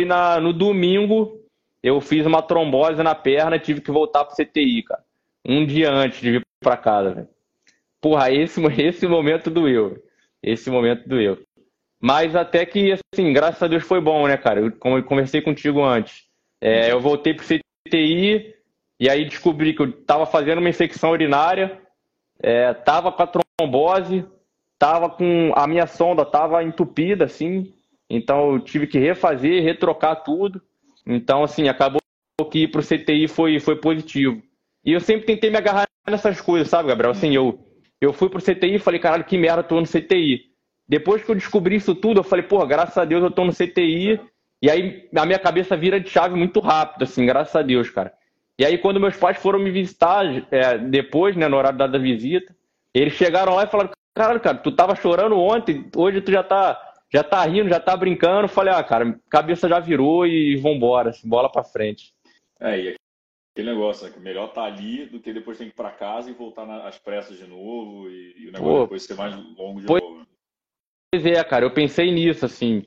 na, no domingo, eu fiz uma trombose na perna e tive que voltar pro CTI, cara. Um dia antes de vir para casa, velho. Porra, esse, esse momento doeu. Esse momento doeu. Mas até que, assim, graças a Deus foi bom, né, cara? Eu, como eu conversei contigo antes. É, eu voltei pro CTI e aí descobri que eu tava fazendo uma infecção urinária, é, tava com a trombose, tava com a minha sonda tava entupida, assim. Então eu tive que refazer, retrocar tudo. Então, assim, acabou que ir pro CTI foi, foi positivo. E eu sempre tentei me agarrar nessas coisas, sabe, Gabriel? Assim, eu, eu fui pro CTI e falei, caralho, que merda, tô no CTI. Depois que eu descobri isso tudo, eu falei, pô, graças a Deus eu tô no CTI. E aí a minha cabeça vira de chave muito rápido, assim, graças a Deus, cara. E aí quando meus pais foram me visitar, é, depois, né, no horário da visita, eles chegaram lá e falaram, caralho, cara, tu tava chorando ontem, hoje tu já tá, já tá rindo, já tá brincando. Falei, ah, cara, cabeça já virou e vambora, assim, bola pra frente. É, e aquele negócio, né, que melhor tá ali do que depois tem que ir pra casa e voltar às pressas de novo e, e o negócio Pô, depois ser mais longo de pois, novo. Pois é, cara, eu pensei nisso, assim.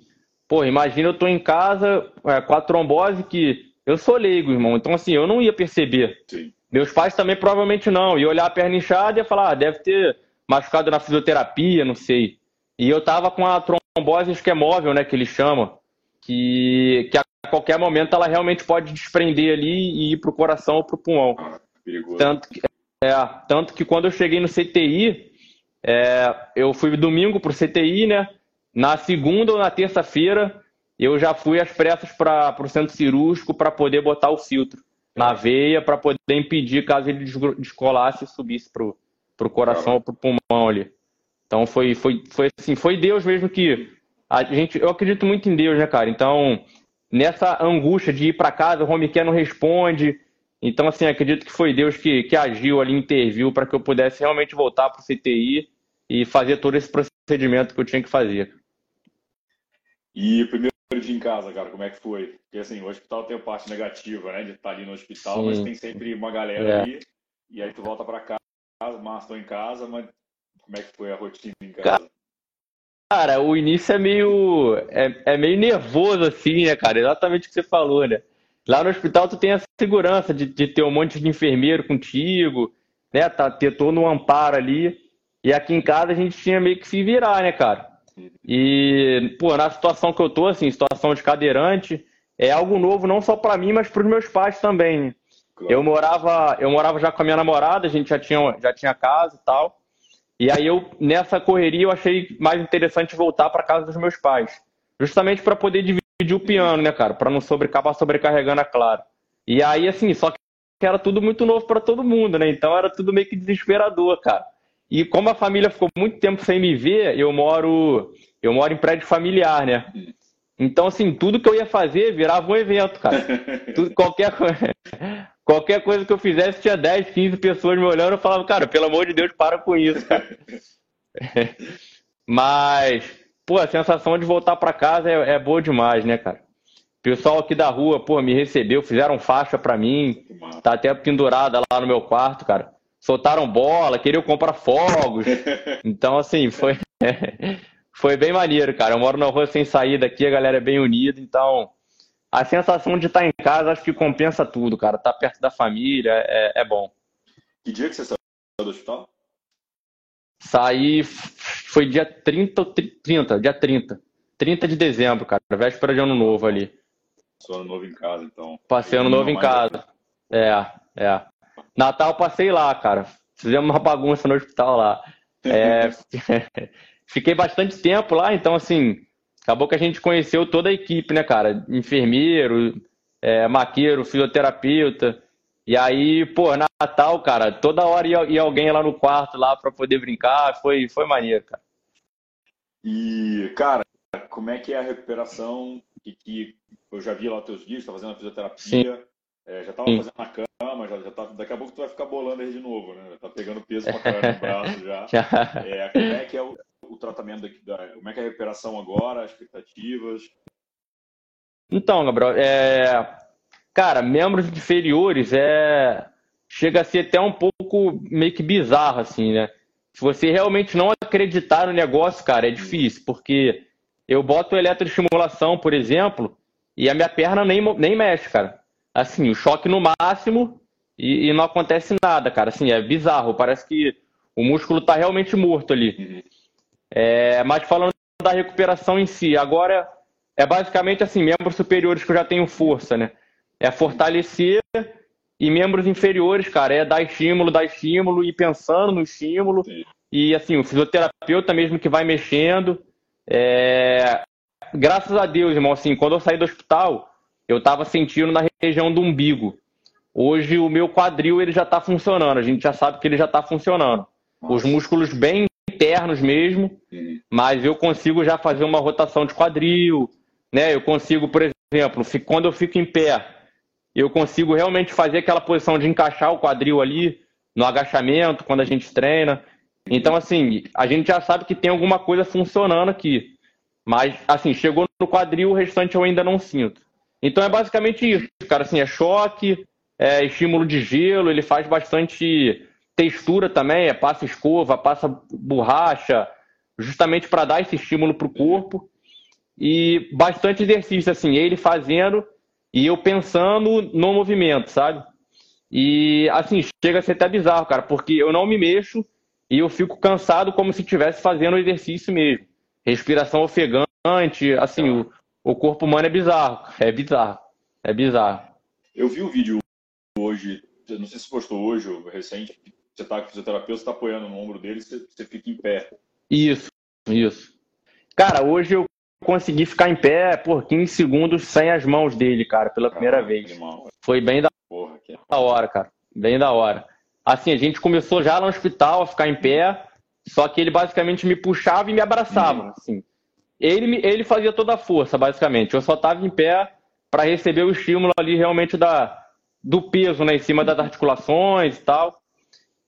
Pô, imagina eu tô em casa é, com a trombose que eu sou leigo, irmão. Então, assim, eu não ia perceber. Sim. Meus pais também provavelmente não. Ia olhar a perna inchada e ia falar, ah, deve ter machucado na fisioterapia, não sei. E eu tava com a trombose esquemóvel, né, que eles chamam, que, que a qualquer momento ela realmente pode desprender ali e ir pro coração ou pro pulmão. Ah, perigoso. Tanto que, é, tanto que quando eu cheguei no CTI, é, eu fui domingo pro CTI, né? Na segunda ou na terça-feira, eu já fui às pressas para o centro cirúrgico para poder botar o filtro na veia para poder impedir caso ele descolasse e subisse pro, pro coração ou pro pulmão ali. Então foi, foi, foi assim, foi Deus mesmo que a gente, eu acredito muito em Deus, né, cara? Então, nessa angústia de ir para casa, o home care não responde. Então, assim, acredito que foi Deus que, que agiu ali, interviu para que eu pudesse realmente voltar para o CTI e fazer todo esse procedimento que eu tinha que fazer. E o primeiro dia em casa, cara, como é que foi? Porque assim, o hospital tem a parte negativa, né? De estar ali no hospital, Sim. mas tem sempre uma galera é. ali. E aí tu volta para casa, mas estou em casa, mas como é que foi a rotina em casa? Cara, o início é meio. É, é meio nervoso, assim, né, cara? Exatamente o que você falou, né? Lá no hospital tu tem a segurança de, de ter um monte de enfermeiro contigo, né? Tá, ter todo um amparo ali. E aqui em casa a gente tinha meio que se virar, né, cara? E, pô, na situação que eu tô, assim, situação de cadeirante, é algo novo não só para mim, mas para os meus pais também. Claro. Eu morava, eu morava já com a minha namorada, a gente já tinha, já tinha casa e tal. E aí eu nessa correria eu achei mais interessante voltar para casa dos meus pais, justamente para poder dividir o piano, né, cara, para não sobre, acabar sobrecarregando a Clara. E aí assim, só que era tudo muito novo para todo mundo, né? Então era tudo meio que desesperador, cara. E como a família ficou muito tempo sem me ver, eu moro, eu moro em prédio familiar, né? Então, assim, tudo que eu ia fazer virava um evento, cara. Tudo, qualquer, qualquer coisa que eu fizesse, tinha 10, 15 pessoas me olhando, eu falava, cara, pelo amor de Deus, para com isso, cara. Mas, pô, a sensação de voltar para casa é, é, boa demais, né, cara? O pessoal aqui da rua, pô, me recebeu, fizeram faixa para mim, tá até pendurada lá no meu quarto, cara soltaram bola, queriam comprar fogos. Então, assim, foi, foi bem maneiro, cara. Eu moro na rua sem saída aqui, a galera é bem unida, então a sensação de estar em casa acho que compensa tudo, cara. Estar tá perto da família é, é bom. Que dia que você saiu do hospital? Saí, foi dia 30, 30, dia 30. 30 de dezembro, cara. Véspera de ano novo ali. Passou ano novo em casa, então. Passei ano novo em casa. É, é. Natal passei lá, cara. Fizemos uma bagunça no hospital lá. É, fiquei bastante tempo lá, então assim, acabou que a gente conheceu toda a equipe, né, cara? Enfermeiro, é, maqueiro, fisioterapeuta. E aí, pô, Natal, cara, toda hora ia, ia alguém lá no quarto lá para poder brincar, foi, foi maneiro, cara. E, cara, como é que é a recuperação? Que, que eu já vi lá teus vídeos, tá fazendo a fisioterapia. Sim. É, já estava fazendo na cama, já, já tá, daqui a pouco tu vai ficar bolando aí de novo, né? Já tá pegando peso pra caramba no braço já. É, como é que é o, o tratamento daqui, da, como é que é a recuperação agora, as expectativas? Então, Gabriel, é... cara, membros inferiores é chega a ser até um pouco meio que bizarro assim, né? Se você realmente não acreditar no negócio, cara, é difícil, porque eu boto eletroestimulação, por exemplo, e a minha perna nem, nem mexe, cara assim, o choque no máximo e, e, não acontece nada, cara. Assim, é bizarro. Parece que o músculo tá realmente morto ali. É, mas falando da recuperação em si, agora é basicamente assim, membros superiores que eu já tenho força, né? É fortalecer e membros inferiores, cara, é dar estímulo, dar estímulo e pensando no estímulo. E assim, o fisioterapeuta mesmo que vai mexendo. É... Graças a Deus, irmão, assim, quando eu saí do hospital, eu estava sentindo na região do umbigo. Hoje o meu quadril ele já está funcionando, a gente já sabe que ele já está funcionando. Nossa. Os músculos bem internos mesmo, mas eu consigo já fazer uma rotação de quadril, né? Eu consigo, por exemplo, quando eu fico em pé, eu consigo realmente fazer aquela posição de encaixar o quadril ali no agachamento, quando a gente treina. Então, assim, a gente já sabe que tem alguma coisa funcionando aqui. Mas, assim, chegou no quadril, o restante eu ainda não sinto. Então é basicamente isso, cara. Assim, é choque, é estímulo de gelo, ele faz bastante textura também, é passa escova, passa borracha, justamente para dar esse estímulo para o corpo. E bastante exercício, assim, ele fazendo e eu pensando no movimento, sabe? E, assim, chega a ser até bizarro, cara, porque eu não me mexo e eu fico cansado como se estivesse fazendo o exercício mesmo. Respiração ofegante, assim, o, o corpo humano é bizarro, é bizarro, é bizarro. Eu vi o um vídeo hoje, não sei se postou hoje ou recente, você está com o fisioterapeuta, você está apoiando no ombro dele, você, você fica em pé. Isso, isso. Cara, hoje eu consegui ficar em pé por 15 segundos sem as mãos dele, cara, pela primeira vez. Animal. Foi bem da, Porra, que... da hora, cara. Bem da hora. Assim, a gente começou já no hospital a ficar em pé, só que ele basicamente me puxava e me abraçava, uhum. assim. Ele, ele fazia toda a força, basicamente. Eu só estava em pé para receber o estímulo ali realmente da, do peso né, em cima das articulações e tal.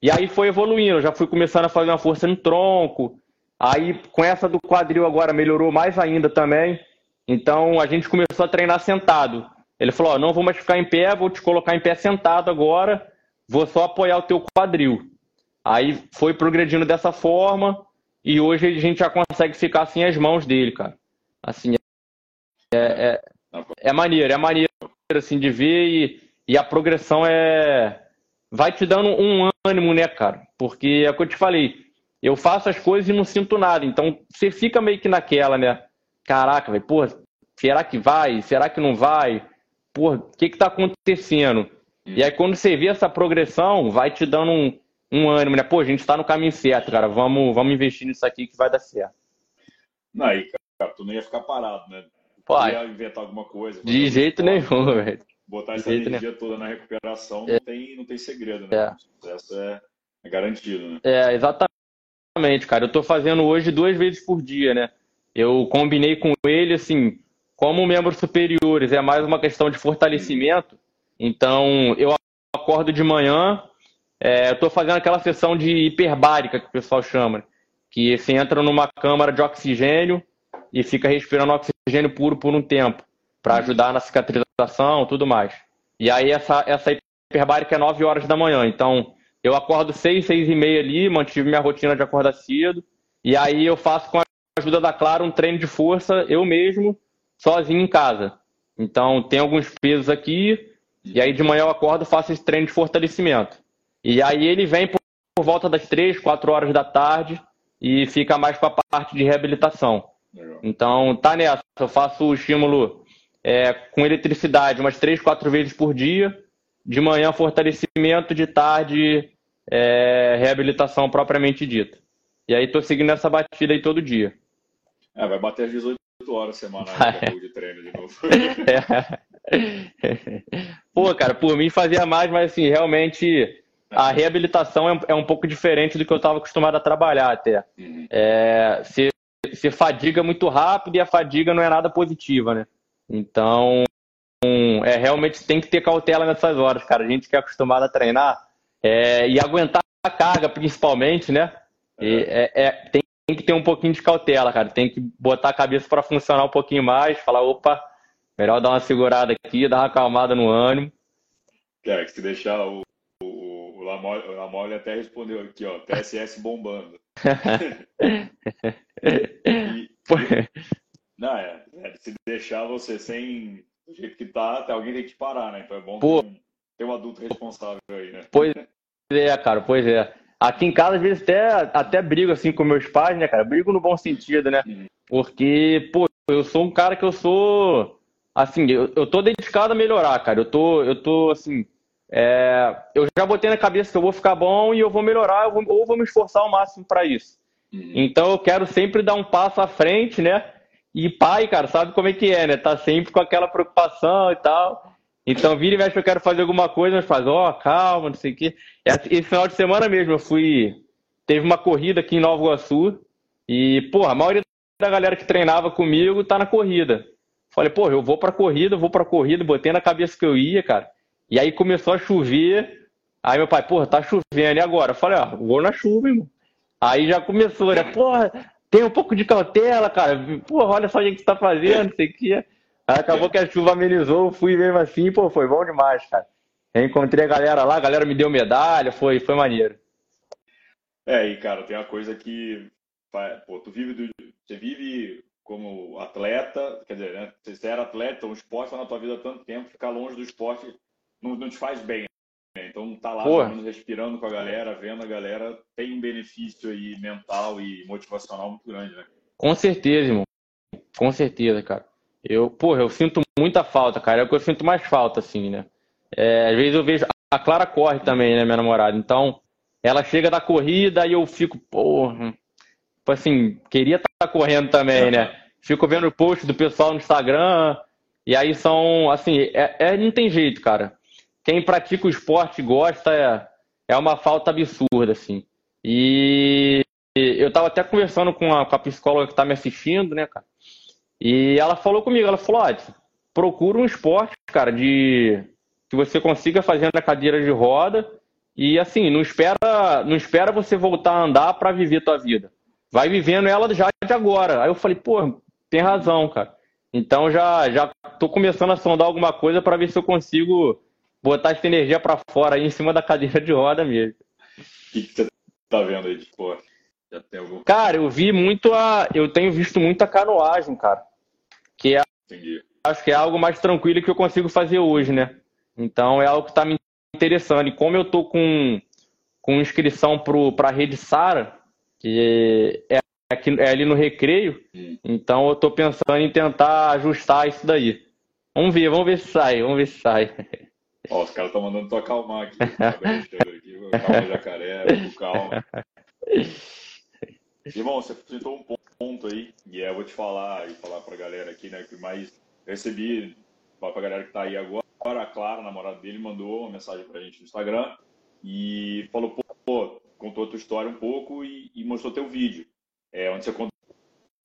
E aí foi evoluindo, eu já fui começando a fazer uma força no tronco. Aí com essa do quadril agora melhorou mais ainda também. Então a gente começou a treinar sentado. Ele falou: oh, não vou mais ficar em pé, vou te colocar em pé sentado agora, vou só apoiar o teu quadril. Aí foi progredindo dessa forma e hoje a gente já consegue ficar assim as mãos dele, cara. Assim, é, é, é maneiro, é maneiro assim de ver e, e a progressão é vai te dando um ânimo, né, cara? Porque é o que eu te falei, eu faço as coisas e não sinto nada. Então você fica meio que naquela, né? Caraca, velho, pô, será que vai? Será que não vai? Pô, o que que tá acontecendo? E aí quando você vê essa progressão, vai te dando um, um ânimo, né? Pô, a gente tá no caminho certo, cara. Vamos, vamos investir nisso aqui que vai dar certo. Não, aí, cara, tu não ia ficar parado, né? Pô, ia inventar alguma coisa. De jeito nenhum, velho botar essa energia toda na recuperação é. não, tem, não tem segredo, né? É. O sucesso é, é garantido, né? É, exatamente, cara. Eu tô fazendo hoje duas vezes por dia, né? Eu combinei com ele, assim, como membros superiores, é mais uma questão de fortalecimento. Então, eu acordo de manhã, é, eu tô fazendo aquela sessão de hiperbárica que o pessoal chama, que você entra numa câmara de oxigênio e fica respirando oxigênio puro por um tempo para ajudar na cicatrização tudo mais. E aí essa, essa hiperbárica é 9 horas da manhã. Então, eu acordo 6, 6 e meia ali, mantive minha rotina de acordar cedo. E aí eu faço com a ajuda da Clara um treino de força, eu mesmo, sozinho em casa. Então, tem alguns pesos aqui, e aí de manhã eu acordo faço esse treino de fortalecimento. E aí ele vem por, por volta das 3, 4 horas da tarde e fica mais com a parte de reabilitação. Então, tá nessa. Eu faço o estímulo é, com eletricidade umas três, quatro vezes por dia. De manhã, fortalecimento, de tarde, é, reabilitação propriamente dita. E aí tô seguindo essa batida aí todo dia. É, vai bater as 18 horas semanais de treino de novo. é. Pô, cara, por mim fazia mais, mas assim, realmente a reabilitação é, é um pouco diferente do que eu estava acostumado a trabalhar até. Uhum. É, você, você fadiga muito rápido e a fadiga não é nada positiva, né? Então, é, realmente tem que ter cautela nessas horas, cara. A gente que é acostumado a treinar é, e aguentar a carga, principalmente, né? E, é, é, tem, tem, que ter um pouquinho de cautela, cara. Tem que botar a cabeça para funcionar um pouquinho mais, falar, opa, melhor dar uma segurada aqui, dar uma acalmada no ânimo. É, que se deixar o, o, o Lamole até respondeu aqui, ó, TSS bombando. e, não, é, é, Se deixar você sem. Do jeito que tá, até alguém tem que te parar, né? Então é bom Pô. ter um adulto responsável aí, né? Pois é, cara, pois é. Aqui em casa, às vezes, até, até brigo assim com meus pais, né, cara? Brigo no bom sentido, né? Uhum. Porque, pô, eu sou um cara que eu sou. Assim, eu, eu tô dedicado a melhorar, cara. Eu tô, eu tô assim. É, eu já botei na cabeça que eu vou ficar bom e eu vou melhorar, eu vou, ou vou me esforçar ao máximo para isso. Uhum. Então eu quero sempre dar um passo à frente, né? E pai, cara, sabe como é que é, né? Tá sempre com aquela preocupação e tal. Então, vira e mexe, eu quero fazer alguma coisa, mas faz, ó, oh, calma, não sei o quê. Esse final de semana mesmo, eu fui. Teve uma corrida aqui em Nova Iguaçu. E, porra, a maioria da galera que treinava comigo tá na corrida. Falei, porra, eu vou pra corrida, vou pra corrida, botei na cabeça que eu ia, cara. E aí começou a chover. Aí meu pai, porra, tá chovendo, e agora? Eu falei, ó, vou na chuva, irmão. Aí já começou, né? Porra, tem um pouco de cautela, cara. Pô, olha só o que você tá fazendo, sei que. Aí acabou que a chuva amenizou, fui mesmo assim, pô, foi bom demais, cara. encontrei a galera lá, a galera me deu medalha, foi, foi maneiro. É, e cara, tem uma coisa que, pô, tu vive do, você vive como atleta, quer dizer, né? Você era atleta, o esporte está na tua vida há tanto tempo, ficar longe do esporte não, não te faz bem. Né? Então, tá lá respirando com a galera, vendo a galera, tem um benefício aí mental e motivacional muito grande, né? Com certeza, irmão. Com certeza, cara. Eu, porra, eu sinto muita falta, cara. É o que eu sinto mais falta, assim, né? É, às vezes eu vejo. A Clara corre também, né, minha namorada? Então, ela chega da corrida e eu fico, porra. Tipo assim, queria estar tá correndo também, né? Fico vendo o post do pessoal no Instagram. E aí são, assim, é, é não tem jeito, cara quem pratica o esporte gosta é, é uma falta absurda, assim. E eu tava até conversando com a, com a psicóloga que tá me assistindo, né, cara? E ela falou comigo, ela falou, ah, procura um esporte, cara, de que você consiga fazer na cadeira de roda e assim, não espera, não espera você voltar a andar para viver tua vida. Vai vivendo ela já de agora. Aí eu falei, pô, tem razão, cara. Então já já tô começando a sondar alguma coisa para ver se eu consigo botar essa energia para fora aí em cima da cadeira de roda mesmo. O que, que você tá vendo aí de esporte? Algum... Cara, eu vi muito a. Eu tenho visto muita canoagem, cara. Que é. Entendi. Acho que é algo mais tranquilo que eu consigo fazer hoje, né? Então é algo que tá me interessando. E como eu tô com, com inscrição pro, pra Rede Sara, que é, aqui, é ali no recreio, hum. então eu tô pensando em tentar ajustar isso daí. Vamos ver, vamos ver se sai, vamos ver se sai. Ó, os caras estão mandando tu acalmar aqui. calma, jacaré, calma. Irmão, você citou um ponto aí, e é, eu vou te falar e falar pra galera aqui, né, que mais recebi, falar pra galera que tá aí agora, a Clara, a namorada dele, mandou uma mensagem pra gente no Instagram e falou, pô, pô contou a tua história um pouco e, e mostrou teu vídeo, é, onde você contou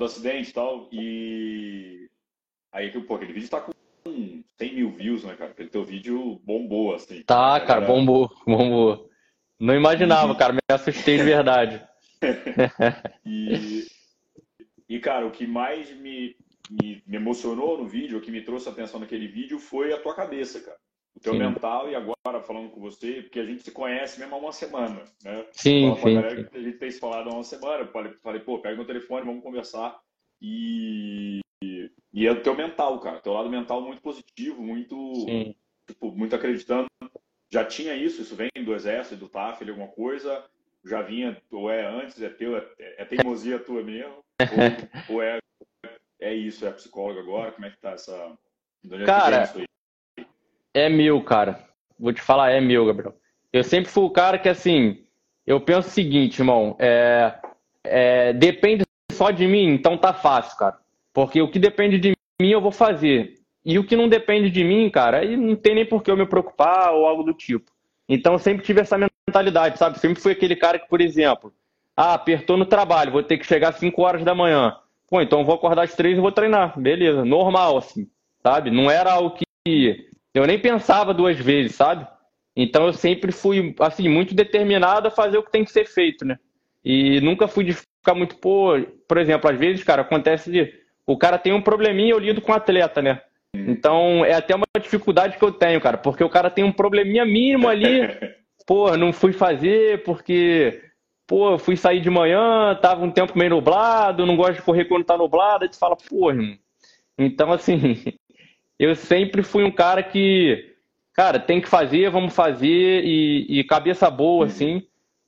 o acidente e tal, e aí, pô, aquele vídeo tá com 100 mil views, né, cara? Aquele teu vídeo bombou, assim. Tá, cara, cara bombou, bombou. Não imaginava, cara, me assustei de verdade. e, e, cara, o que mais me, me, me, emocionou no vídeo, o que me trouxe atenção naquele vídeo foi a tua cabeça, cara. O teu sim. mental e agora falando com você, porque a gente se conhece mesmo há uma semana, né? Sim, sim, sim. A gente tem se falado há uma semana, eu falei, falei, pô, pega meu telefone, vamos conversar. E e é o teu mental, cara. Teu lado mental muito positivo, muito, tipo, muito acreditando. Já tinha isso, isso vem do exército, do TAF, alguma coisa. Já vinha, ou é antes, é teu, é, é teimosia tua mesmo, ou, ou, é, é isso, é psicólogo agora? Como é que tá essa. É cara, é meu, cara. Vou te falar, é meu, Gabriel. Eu sempre fui o cara que, assim, eu penso o seguinte, irmão, é, é, depende só de mim, então tá fácil, cara. Porque o que depende de mim eu vou fazer. E o que não depende de mim, cara, aí não tem nem por que eu me preocupar ou algo do tipo. Então eu sempre tive essa mentalidade, sabe? Sempre fui aquele cara que, por exemplo, ah, apertou no trabalho, vou ter que chegar às 5 horas da manhã. Pô, então vou acordar às 3 e vou treinar. Beleza, normal, assim, sabe? Não era algo que eu nem pensava duas vezes, sabe? Então eu sempre fui, assim, muito determinado a fazer o que tem que ser feito, né? E nunca fui de ficar muito, pô, por exemplo, às vezes, cara, acontece de o cara tem um probleminha, eu lido com o atleta, né? Então é até uma dificuldade que eu tenho, cara, porque o cara tem um probleminha mínimo ali, pô, não fui fazer porque, pô, fui sair de manhã, tava um tempo meio nublado, não gosto de correr quando tá nublado, aí tu fala, pô, irmão. Então, assim, eu sempre fui um cara que, cara, tem que fazer, vamos fazer, e, e cabeça boa, assim.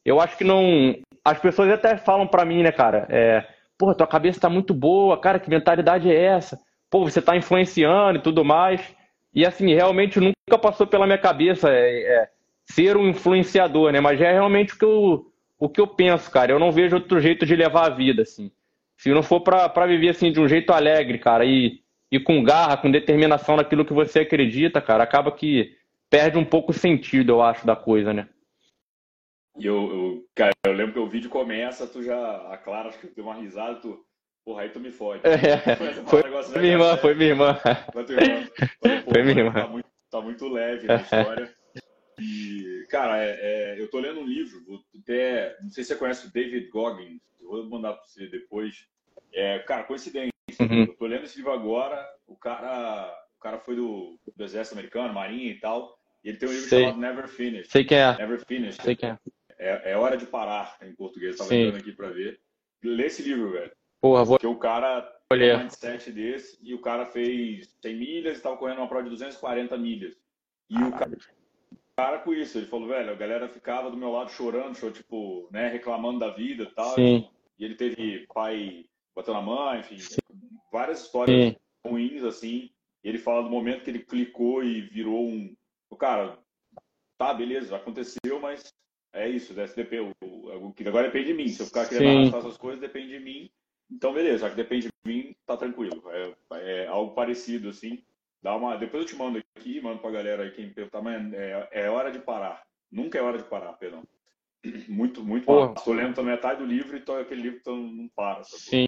Eu acho que não. As pessoas até falam pra mim, né, cara? É, Pô, tua cabeça tá muito boa, cara, que mentalidade é essa? Pô, você tá influenciando e tudo mais. E assim, realmente nunca passou pela minha cabeça é, é, ser um influenciador, né? Mas é realmente o que, eu, o que eu penso, cara. Eu não vejo outro jeito de levar a vida, assim. Se não for para viver assim de um jeito alegre, cara, e, e com garra, com determinação naquilo que você acredita, cara, acaba que perde um pouco o sentido, eu acho, da coisa, né? E eu, eu, cara, eu lembro que o vídeo começa, tu já, a Clara, acho que deu uma risada, tu, porra, aí tu me fode. É, foi, minha irmã, foi minha irmã, foi minha irmã. Foi minha irmã. Tá muito, tá muito leve a história. E, cara, é, é, eu tô lendo um livro, até, não sei se você conhece o David Goggins, vou mandar para você depois. É, cara, coincidência. Uhum. Eu tô lendo esse livro agora, o cara, o cara foi do, do exército americano, marinha e tal, e ele tem um livro Sei. chamado Never Finished. Sei que é. Never Finished. Sei que é. É, é Hora de Parar, em português. Estava entrando aqui para ver. Lê esse livro, velho. Porra, vou... Porque o cara tem um mindset desse e o cara fez 100 milhas e estava correndo uma prova de 240 milhas. E o cara, cara com isso, ele falou, velho, a galera ficava do meu lado chorando, show, tipo, né, reclamando da vida e tal. Sim. E ele teve pai batendo a mãe, enfim, Sim. várias histórias Sim. ruins, assim. E ele fala do momento que ele clicou e virou um. O cara, tá, beleza, aconteceu, mas é isso, né? SDP, o, que agora depende de mim. Se eu ficar querendo arrastar essas coisas, depende de mim. Então, beleza, já que depende de mim, tá tranquilo. É, é algo parecido, assim. Dá uma... Depois eu te mando aqui, mando pra galera aí quem perguntar, mas é, é hora de parar. Nunca é hora de parar, perdão. Muito, muito Porra. Estou lendo também metade do livro e tô, aquele livro que não para. Sim.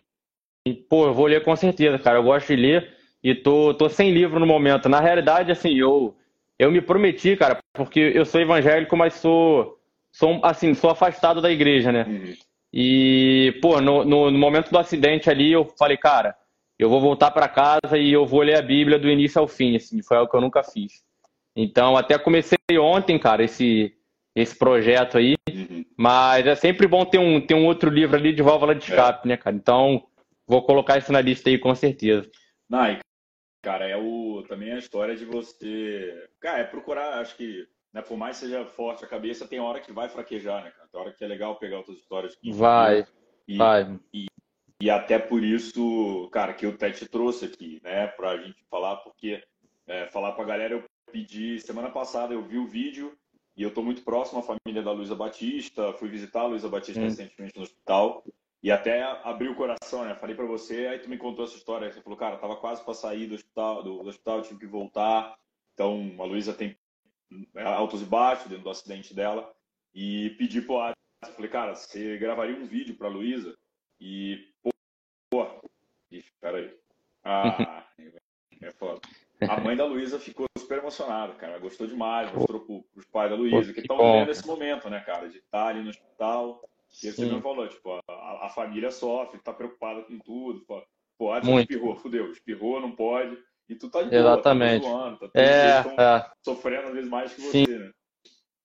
Pô, eu vou ler com certeza, cara. Eu gosto de ler e tô, tô sem livro no momento. Na realidade, assim, eu, eu me prometi, cara, porque eu sou evangélico, mas sou, sou assim, sou afastado da igreja, né? Uhum. E, pô, no, no, no, momento do acidente ali, eu falei, cara, eu vou voltar para casa e eu vou ler a Bíblia do início ao fim, assim, foi algo que eu nunca fiz. Então, até comecei ontem, cara, esse, esse projeto aí, uhum. mas é sempre bom ter um, ter um outro livro ali de válvula de escape, é. né, cara? Então, vou colocar isso na lista aí com certeza. Não, cara, é o, também a história de você, cara, é procurar, acho que né, por mais que seja forte a cabeça, tem hora que vai fraquejar, né, cara? Tem hora que é legal pegar outras histórias. Vai, e, vai. E, e, até por isso, cara, que o até te trouxe aqui, né, pra gente falar, porque é, falar pra galera, eu pedi, semana passada eu vi o vídeo e eu tô muito próximo à família da Luísa Batista, fui visitar a Luísa Batista hum. recentemente no hospital e até abri o coração, né? Falei para você, aí tu me contou essa história, você falou, cara, tava quase para sair do hospital, do, do hospital, tive que voltar. Então, a Luísa tem altos e baixos dentro do acidente dela e pedi pro Alisson, falei, cara, você gravaria um vídeo pra Luísa e, pô, ixi, peraí. Ah, é foda. A mãe da Luísa ficou super emocionada, cara, gostou demais, mostrou pro, pros pais da Luísa, que estão vivendo esse momento, né, cara, de estar ali no hospital. E você não falou, tipo, a, a, família sofre, tá preocupada com tudo. Pô, pô Alisson espirrou, fudeu, espirrou, não pode. E tu tá de boa, Exatamente. Tá zoando, tá é, é. sofrendo às vezes mais que você, Sim. né?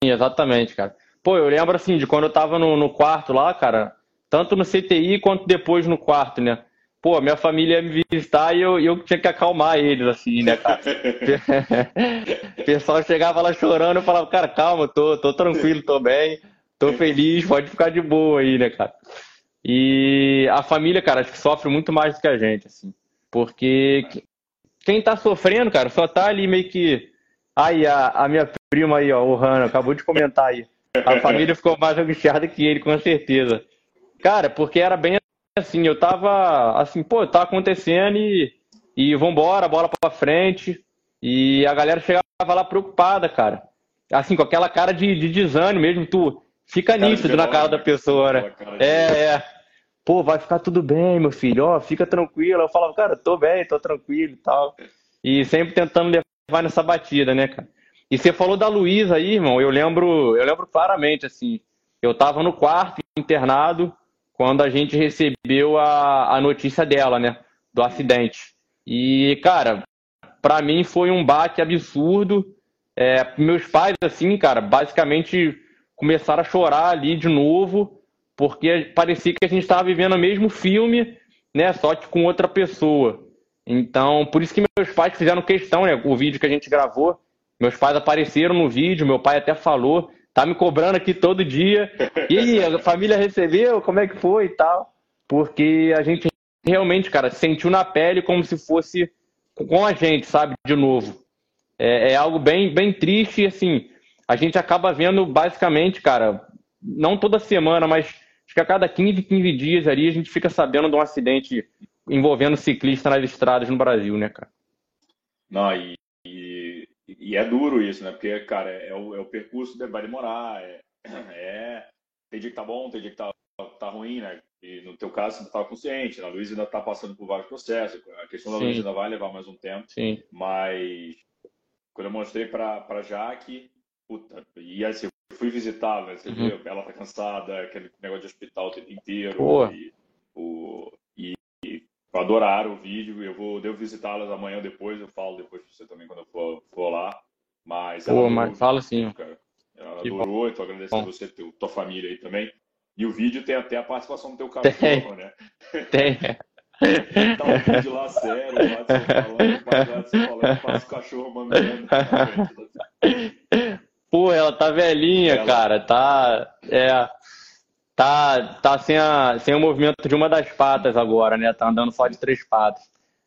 Sim, exatamente, cara. Pô, eu lembro assim de quando eu tava no, no quarto lá, cara, tanto no CTI quanto depois no quarto, né? Pô, minha família ia me visitar e eu, eu tinha que acalmar eles, assim, né, cara? o pessoal chegava lá chorando, eu falava, cara, calma, tô, tô tranquilo, tô bem, tô feliz, pode ficar de boa aí, né, cara? E a família, cara, acho que sofre muito mais do que a gente, assim. Porque quem tá sofrendo, cara, só tá ali meio que. Aí, a, a minha prima aí, ó, o Rano, acabou de comentar aí. A família ficou mais angustiada que ele, com certeza. Cara, porque era bem assim, eu tava assim, pô, tá acontecendo e, e vambora, bola pra frente. E a galera chegava lá preocupada, cara. Assim, com aquela cara de, de desânimo mesmo, tu fica nítido na cara da pessoa, né? É, é pô, vai ficar tudo bem, meu filho, ó, fica tranquilo. Eu falava, cara, tô bem, tô tranquilo e tal. E sempre tentando levar nessa batida, né, cara? E você falou da Luísa aí, irmão, eu lembro, eu lembro claramente, assim, eu tava no quarto internado quando a gente recebeu a, a notícia dela, né, do acidente. E, cara, para mim foi um bate absurdo. É, meus pais, assim, cara, basicamente começaram a chorar ali de novo porque parecia que a gente estava vivendo o mesmo filme, né, só que com outra pessoa. Então, por isso que meus pais fizeram questão, né, o vídeo que a gente gravou, meus pais apareceram no vídeo, meu pai até falou, tá me cobrando aqui todo dia. E a família recebeu? Como é que foi e tal? Porque a gente realmente, cara, sentiu na pele como se fosse com a gente, sabe, de novo. É, é algo bem, bem triste assim, a gente acaba vendo basicamente, cara, não toda semana, mas Acho que a cada 15, 15 dias ali a gente fica sabendo de um acidente envolvendo ciclista nas estradas no Brasil, né, cara? Não, e, e, e é duro isso, né? Porque, cara, é o, é o percurso, vai demorar, é, é, tem dia que tá bom, tem dia que tá, tá ruim, né? E no teu caso você estava consciente, a Luísa ainda está passando por vários processos, a questão da Luísa ainda vai levar mais um tempo, Sim. mas quando eu mostrei para Jaque, puta, e assim, fui visitá-la, né? Você uhum. vê, ela tá cansada, aquele negócio de hospital o tempo inteiro. Pô. E, o, e, e adoraram o vídeo. Eu vou devo visitá-las amanhã ou depois, eu falo depois pra você também quando eu for, for lá. Mas Pô, mas fala sim. Cara. Ela que adorou, então agradecendo você, teu, tua família aí também. E o vídeo tem até a participação do teu cachorro, tem. né? Tem. tá um vídeo lá sério, lá de você falando, você falando, o cachorro mandando. Pô, ela tá velhinha, ela... cara. Tá. É. Tá, tá sem, a, sem o movimento de uma das patas agora, né? Tá andando só de três patas.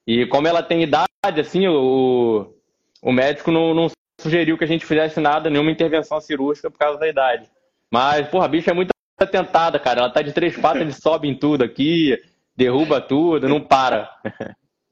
E como ela tem idade, assim, o, o médico não, não sugeriu que a gente fizesse nada, nenhuma intervenção cirúrgica por causa da idade. Mas, porra, a bicha é muito atentada, cara. Ela tá de três patas, ele sobe em tudo aqui, derruba tudo, não para.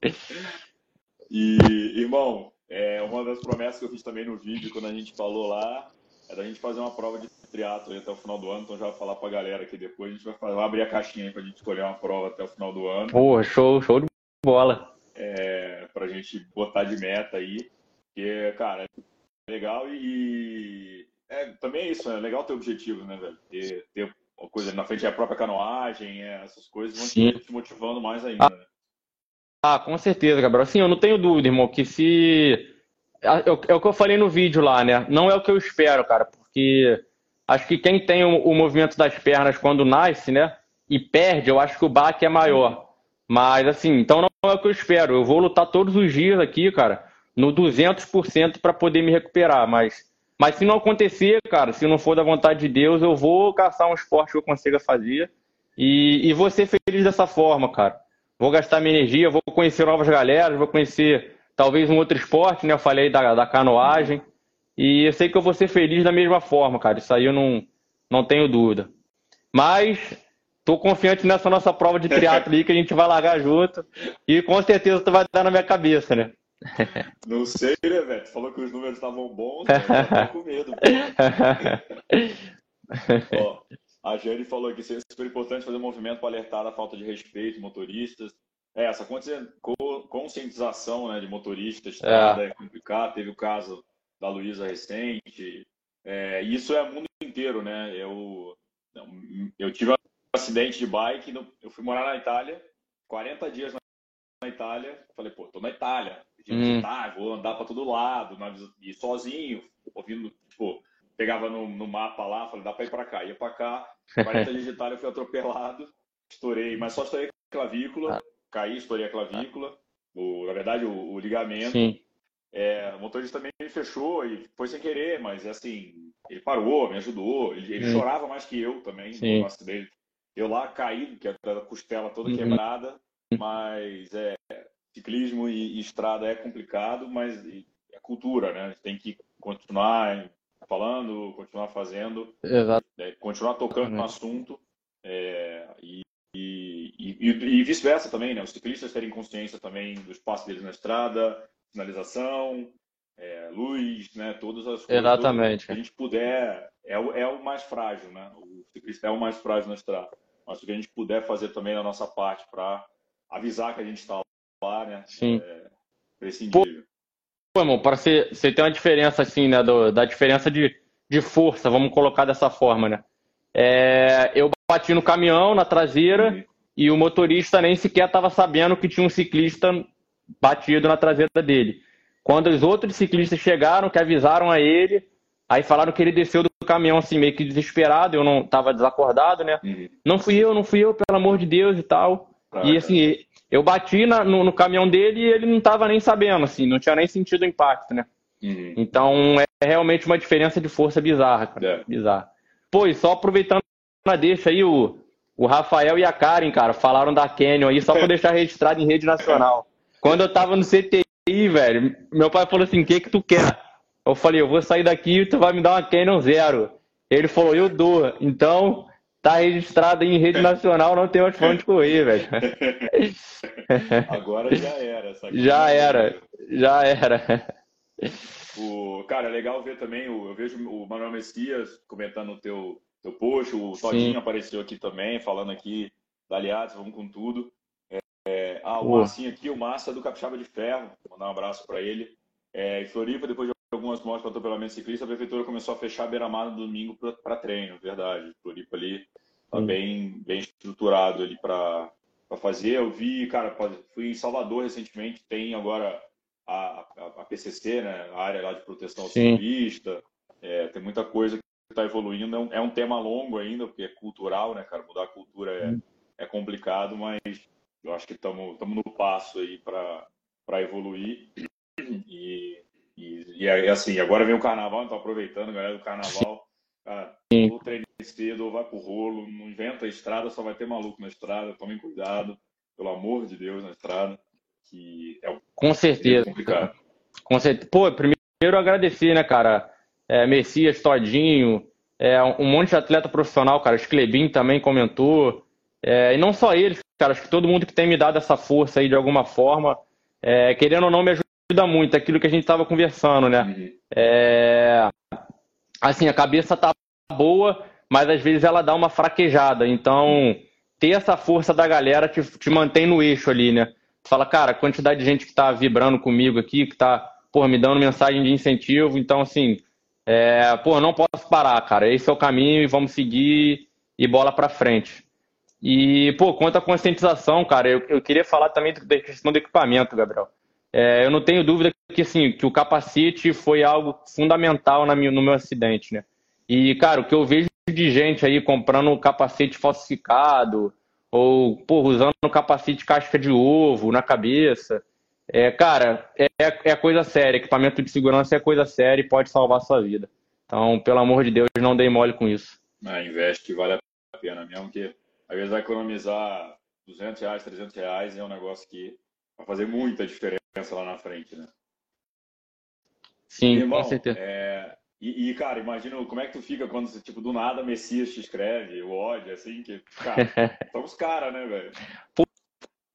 e, irmão, é, uma das promessas que eu fiz também no vídeo, quando a gente falou lá, é da gente fazer uma prova de triatlo até o final do ano. Então já vou falar pra galera aqui depois. A gente vai, fazer, vai abrir a caixinha aí pra gente escolher uma prova até o final do ano. Porra, show, show de bola. É, pra gente botar de meta aí. Porque, cara, é legal e. É, também é isso, é legal ter objetivo, né, velho? Ter, ter uma coisa na frente, é a própria canoagem, é, essas coisas vão te, te, motivando mais ainda, ah, né? Ah, com certeza, Gabriel. Sim, eu não tenho dúvida, irmão, que se. É, é o que eu falei no vídeo lá, né? Não é o que eu espero, cara, porque acho que quem tem o, o movimento das pernas quando nasce, né? E perde, eu acho que o baque é maior. Mas, assim, então não é o que eu espero. Eu vou lutar todos os dias aqui, cara, no 200% para poder me recuperar. Mas, mas se não acontecer, cara, se não for da vontade de Deus, eu vou caçar um esporte que eu consiga fazer e, e vou ser feliz dessa forma, cara vou gastar minha energia, vou conhecer novas galeras, vou conhecer talvez um outro esporte, né? Eu falei da, da canoagem. E eu sei que eu vou ser feliz da mesma forma, cara. Isso aí eu não, não tenho dúvida. Mas tô confiante nessa nossa prova de triatlo aí que a gente vai largar junto. E com certeza tu vai dar na minha cabeça, né? Não sei, né, velho? Tu falou que os números estavam bons, né? eu tô com medo. Ó, a Jane falou que seria super importante fazer um movimento para alertar da falta de respeito motoristas. É, essa conscientização né, de motoristas é. é complicado. Teve o caso da Luísa recente. É, isso é o mundo inteiro, né? Eu, eu tive um acidente de bike, eu fui morar na Itália, 40 dias na Itália. Falei, pô, tô na Itália, hum. vou andar para todo lado, e sozinho, ouvindo, tipo, pegava no, no mapa lá, falei, dá para ir para cá. Ia para cá, 40 dias de Itália, fui atropelado, estourei, mas só estourei a clavícula, ah. caí, estourei a clavícula, o, na verdade, o, o ligamento. Sim. É, o motorista também fechou e foi sem querer, mas assim, ele parou, me ajudou, ele, ele chorava mais que eu também Sim. no acidente. Eu lá caído, que a costela toda uhum. quebrada, mas é, ciclismo e, e, estrada é complicado, mas é cultura, né? A gente tem que continuar falando, continuar fazendo, né, continuar tocando no assunto é, e, e, e, e vice-versa também, né? Os ciclistas terem consciência também do espaço deles na estrada, sinalização, é, luz, né? Todas as coisas Exatamente. que a gente puder é o, é o mais frágil, né? O ciclista é o mais frágil na estrada. Mas o que a gente puder fazer também na nossa parte para avisar que a gente está lá, né? Sim. É prescindível. Pô, irmão, para você, você ter uma diferença assim, né, do, da diferença de, de força, vamos colocar dessa forma, né? É, eu bati no caminhão, na traseira, uhum. e o motorista nem sequer estava sabendo que tinha um ciclista batido na traseira dele. Quando os outros ciclistas chegaram, que avisaram a ele, aí falaram que ele desceu do caminhão assim, meio que desesperado, eu não estava desacordado, né? Uhum. Não fui eu, não fui eu, pelo amor de Deus e tal. E assim, eu bati na, no, no, caminhão dele e ele não estava nem sabendo, assim, não tinha nem sentido o impacto, né? Uhum. Então é realmente uma diferença de força bizarra, cara. É. Bizarra. Pô, e só aproveitando na deixa aí, o, o Rafael e a Karen, cara, falaram da Canyon aí, só pra deixar registrado em rede nacional. Quando eu tava no CTI, velho, meu pai falou assim: o que que tu quer? Eu falei: eu vou sair daqui e tu vai me dar uma Canyon zero. Ele falou: eu dou. Então, tá registrado em rede nacional, não tem mais pra onde correr, velho. Agora já era. Já era, já era. O, cara, é legal ver também, eu vejo o Manuel Messias comentando no teu, teu post, o Todinho Sim. apareceu aqui também, falando aqui da Aliados, vamos com tudo. É, ah, o Marcinho aqui, o Massa do Capixaba de Ferro, vou mandar um abraço para ele. É, em Floripa, depois de algumas mortes para atropelamento ciclista, a prefeitura começou a fechar a beira-mar no domingo para treino, verdade. Floripa ali tá bem, bem estruturado ali para fazer. Eu vi, cara, fui em Salvador recentemente, tem agora a, a, a PCC, né, a área lá de proteção ciclista. É, tem muita coisa que está evoluindo. É um, é um, tema longo ainda, porque é cultural, né, cara? Mudar a cultura é, é complicado, mas eu acho que estamos no passo aí para evoluir. E e, e assim, agora vem o carnaval, então aproveitando, galera do carnaval, cara, ou treine cedo, ou vai pro rolo, não inventa a estrada, só vai ter maluco na estrada, tomem cuidado, pelo amor de Deus, na estrada, que é Com certeza. complicado. Com certeza. Pô, primeiro agradecer, né, cara, é, Messias, Todinho, é, um monte de atleta profissional, cara, Sclebin também comentou, é, e não só eles, cara, acho que todo mundo que tem me dado essa força aí de alguma forma, é, querendo ou não, me ajuda muito, aquilo que a gente estava conversando, né? É, assim, a cabeça tá boa, mas às vezes ela dá uma fraquejada. Então, ter essa força da galera te, te mantém no eixo ali, né? fala, cara, a quantidade de gente que tá vibrando comigo aqui, que tá, pô, me dando mensagem de incentivo. Então, assim, é, pô, não posso parar, cara. Esse é o caminho e vamos seguir e bola para frente. E, pô, quanto à conscientização, cara, eu, eu queria falar também da questão do equipamento, Gabriel. É, eu não tenho dúvida que, assim, que o capacete foi algo fundamental na minha, no meu acidente, né? E, cara, o que eu vejo de gente aí comprando um capacete falsificado ou, porra, usando um capacete casca de ovo na cabeça, é, cara, é, é coisa séria. Equipamento de segurança é coisa séria e pode salvar a sua vida. Então, pelo amor de Deus, não dei mole com isso. Ah, investe, vale a pena mesmo, que às vezes vai economizar 200 reais, 300 reais é um negócio que vai fazer muita diferença lá na frente, né? Sim, irmão, com certeza. É... E, e, cara, imagina como é que tu fica quando, tipo, do nada Messias te escreve, o ódio, assim, que, cara, são os caras, né, velho?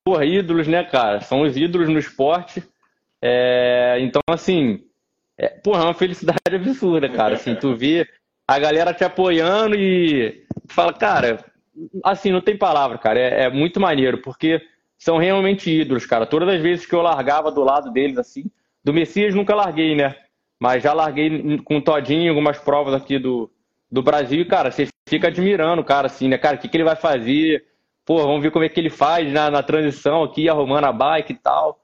Porra, ídolos, né, cara? São os ídolos no esporte. É... Então, assim, é... porra, é uma felicidade absurda, cara. Assim, tu vê a galera te apoiando e fala, cara, assim, não tem palavra, cara. É, é muito maneiro, porque são realmente ídolos, cara. Todas as vezes que eu largava do lado deles, assim, do Messias nunca larguei, né? Mas já larguei com o Todinho algumas provas aqui do, do Brasil e, cara, você fica admirando o cara, assim, né? Cara, o que, que ele vai fazer? Pô, vamos ver como é que ele faz na, na transição aqui, arrumando a bike e tal.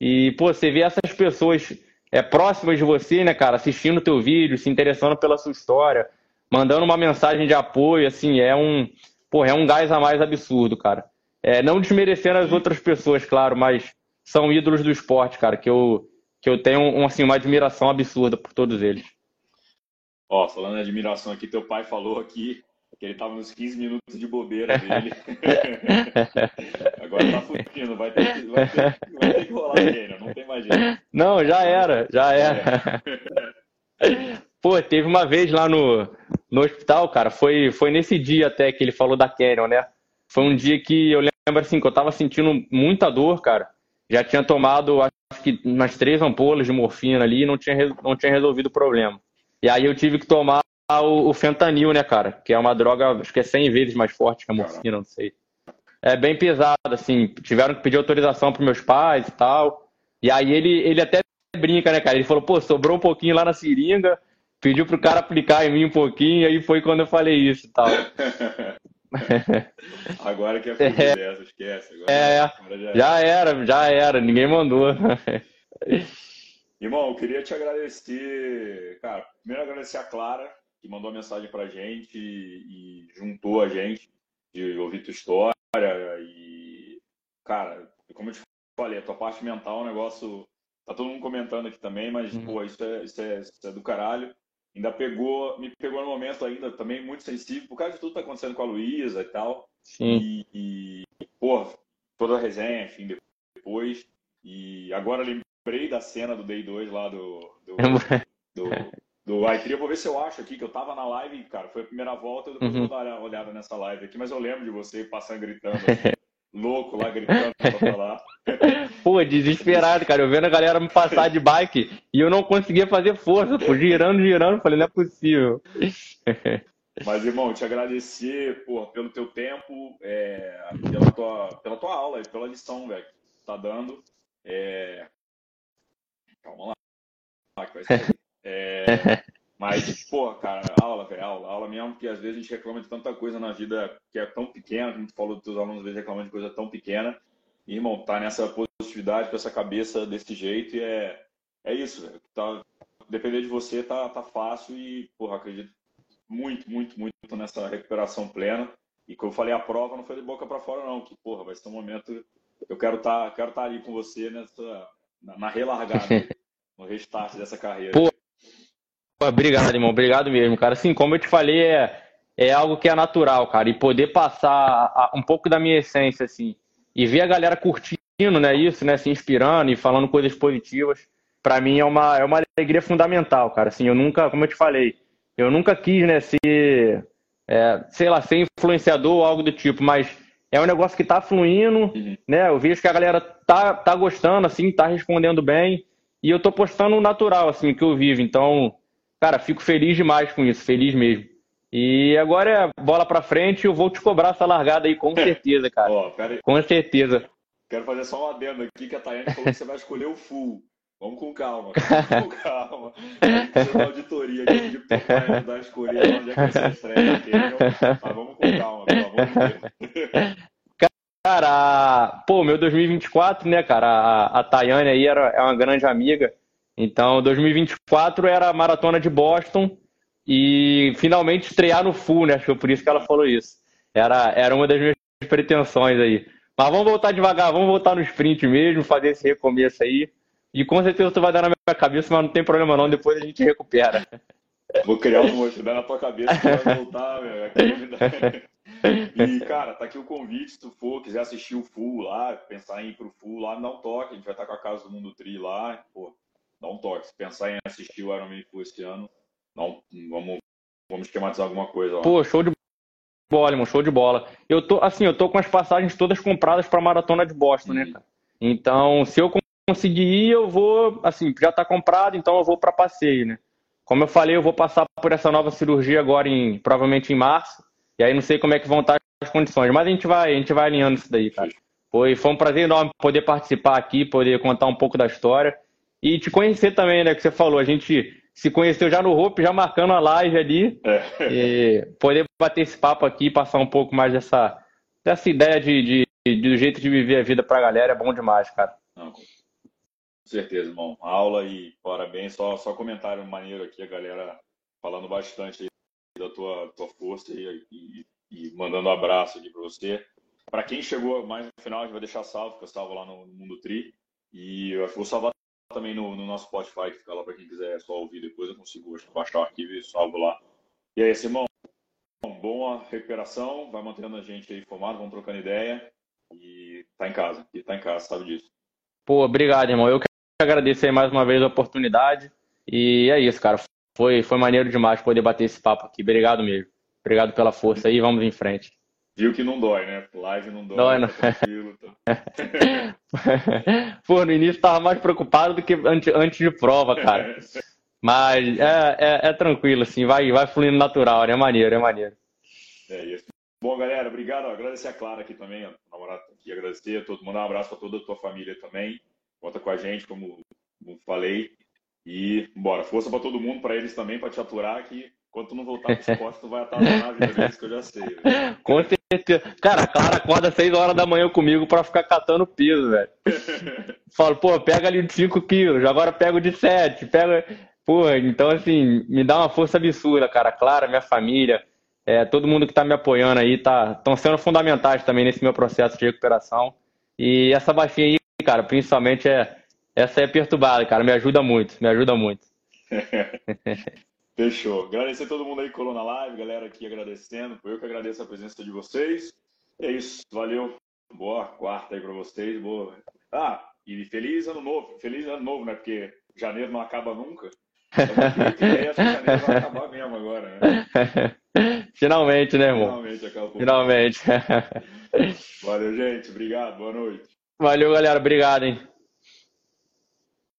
E, pô, você vê essas pessoas é, próximas de você, né, cara, assistindo o teu vídeo, se interessando pela sua história, mandando uma mensagem de apoio, assim, é um, pô, é um gás a mais absurdo, cara. É, não desmerecendo as outras pessoas, claro, mas são ídolos do esporte, cara, que eu, que eu tenho um, assim, uma admiração absurda por todos eles. Ó, falando de admiração aqui, teu pai falou aqui que ele estava nos 15 minutos de bobeira dele. Agora tá fugindo, vai ter, que, vai, ter, vai ter que rolar ainda, não tem mais jeito. Não, já era, já era. É. Pô, teve uma vez lá no, no hospital, cara, foi, foi nesse dia até que ele falou da Canyon, né? Foi um dia que eu lembro assim, que eu tava sentindo muita dor, cara. Já tinha tomado, acho que umas três ampolas de morfina ali e não tinha, não tinha resolvido o problema. E aí eu tive que tomar o, o fentanil, né, cara? Que é uma droga, acho que é 100 vezes mais forte que a morfina, não sei. É bem pesado, assim. Tiveram que pedir autorização para meus pais e tal. E aí ele, ele até brinca, né, cara? Ele falou, pô, sobrou um pouquinho lá na seringa, pediu pro cara aplicar em mim um pouquinho, aí foi quando eu falei isso e tal. Agora que é fugir é, dessa, esquece. Agora, é, agora já, já era, já era, ninguém mandou. Irmão, eu queria te agradecer, cara, primeiro agradecer a Clara, que mandou a mensagem pra gente e, e juntou a gente de ouvir tua história e, cara, como eu te falei, a tua parte mental é um negócio, tá todo mundo comentando aqui também, mas, uhum. pô, isso é, isso, é, isso é do caralho ainda pegou, me pegou no momento ainda também muito sensível, por causa de tudo que tá acontecendo com a Luísa e tal. Sim. E, e pô, toda a resenha, enfim, depois. E agora lembrei da cena do Day 2 lá do. do, do, do iTri. Eu vou ver se eu acho aqui, que eu tava na live, cara, foi a primeira volta, eu depois uhum. vou dar uma olhada nessa live aqui, mas eu lembro de você passando gritando. Assim, louco lá gritando pra falar. Pô, desesperado, cara. Eu vendo a galera me passar de bike e eu não conseguia fazer força, pô, girando, girando. Falei, não é possível. Mas, irmão, te agradecer pô, pelo teu tempo, é, pela, tua, pela tua aula e pela lição, velho, que tá dando. É... Calma lá. É, mas, pô, cara, aula, velho, aula, aula mesmo, porque às vezes a gente reclama de tanta coisa na vida que é tão pequena, a gente falou dos teus alunos às vezes reclamando de coisa tão pequena. E, irmão, tá nessa positividade, com essa cabeça desse jeito, e é, é isso, velho. Tá, depender de você tá, tá fácil e, porra, acredito muito, muito, muito nessa recuperação plena. E como eu falei, a prova não foi de boca para fora, não. Que, porra, vai ser um momento. Eu quero estar tá, quero tá ali com você nessa, na, na relargada, no restart dessa carreira. Pô, obrigado, irmão. Obrigado mesmo, cara. Assim, como eu te falei, é, é algo que é natural, cara. E poder passar um pouco da minha essência, assim, e ver a galera curtindo, né, isso, né, se inspirando e falando coisas positivas, para mim é uma, é uma alegria fundamental, cara. Assim, eu nunca, como eu te falei, eu nunca quis, né, ser é, sei lá, ser influenciador ou algo do tipo, mas é um negócio que tá fluindo, uhum. né? Eu vejo que a galera tá, tá gostando, assim, tá respondendo bem, e eu tô postando o natural, assim, que eu vivo. Então, cara, fico feliz demais com isso, feliz mesmo. E agora é bola pra frente, eu vou te cobrar essa largada aí, com certeza, cara. Ó, com certeza. Quero fazer só um adendo aqui, que a Tayane falou que você vai escolher o full. Vamos com calma, vamos com calma. Tem uma auditoria aqui de para ajudar a escolher onde é que a estreia aqui. Então, mas vamos com calma, pelo amor de Deus. Cara, pô, meu 2024, né, cara? A, a Tayane aí era, é uma grande amiga. Então, 2024 era a maratona de Boston e finalmente estrear no full, né? Acho que foi por isso que ela falou isso. Era, era uma das minhas pretensões aí. Mas vamos voltar devagar, vamos voltar no sprint mesmo, fazer esse recomeço aí. E com certeza tu vai dar na minha cabeça, mas não tem problema não, depois a gente recupera. Vou criar um monte, dar na tua cabeça que vai voltar, meu. E, cara, tá aqui o convite, se tu for, quiser assistir o Full lá, pensar em ir pro Full lá, dá um toque, a gente vai estar com a Casa do Mundo Tri lá, pô, dá um toque. Se pensar em assistir o Ironman Full esse ano, não, vamos, vamos esquematizar alguma coisa lá. Pô, show de bola, irmão, show de bola. Eu tô, assim, eu tô com as passagens todas compradas pra Maratona de Boston, né, uhum. né, cara? Então, se eu conseguir ir, eu vou, assim, já está comprado, então eu vou para passeio, né? Como eu falei, eu vou passar por essa nova cirurgia agora, em, provavelmente em março, e aí não sei como é que vão estar as condições, mas a gente vai, a gente vai alinhando isso daí, cara. Foi, foi um prazer enorme poder participar aqui, poder contar um pouco da história e te conhecer também, né, que você falou, a gente se conheceu já no Hope, já marcando a live ali, é. e poder bater esse papo aqui, passar um pouco mais dessa, dessa ideia de, de, de do jeito de viver a vida pra galera, é bom demais, cara. Não, com certeza, irmão. Aula e parabéns. Só, só comentário maneiro aqui, a galera falando bastante da tua, tua força e, e, e mandando um abraço aqui para você. Para quem chegou mais no final, a gente vai deixar salvo, fica salvo lá no Mundo Tri. E eu vou salvar também no, no nosso Spotify, que fica lá para quem quiser só ouvir depois. Eu consigo baixar o arquivo e salvo lá. E aí, Simão, boa recuperação. Vai mantendo a gente aí informado, vamos trocando ideia. E tá em casa, e tá em casa, sabe disso. Pô, obrigado, irmão. Eu agradecer mais uma vez a oportunidade. E é isso, cara. Foi, foi maneiro demais poder bater esse papo aqui. Obrigado mesmo. Obrigado pela força aí. Vamos em frente. Viu que não dói, né? Live não dói. Dói, não. Tá tá. Pô, no início tava mais preocupado do que antes, antes de prova, cara. Mas é, é, é, tranquilo, assim, vai, vai fluindo natural, né? É maneiro, é maneiro. É isso. Bom, galera, obrigado. Agradecer a Clara aqui também, a namorada aqui, agradecer a todo mundo, um abraço para toda a tua família também conta com a gente, como, como falei. E bora, força para todo mundo, para eles também, para te aturar que quando tu não voltar pro esporte, tu vai estar na vida deles, que eu já sei. Véio. Com certeza. Cara, a Clara acorda às 6 horas da manhã comigo para ficar catando piso, velho. Falo, pô, pega ali de 5 quilos, agora pego de 7, pega. Pô, então assim, me dá uma força absurda, cara. Clara, minha família, é, todo mundo que tá me apoiando aí, tá, estão sendo fundamentais também nesse meu processo de recuperação. E essa baixinha aí cara, principalmente é essa é perturbada, cara, me ajuda muito, me ajuda muito. Fechou. Agradecer a todo mundo aí que colou na live, galera aqui agradecendo. Foi eu que agradeço a presença de vocês. E é isso, valeu. Boa quarta aí para vocês. Boa. Ah, e feliz ano novo. Feliz ano novo, né? Porque janeiro não acaba nunca. Então, que janeiro vai acabar mesmo agora, né? Finalmente, né, irmão? Finalmente acabou. Finalmente. Valeu, gente. Obrigado. Boa noite. Valeu, galera. Obrigado, hein?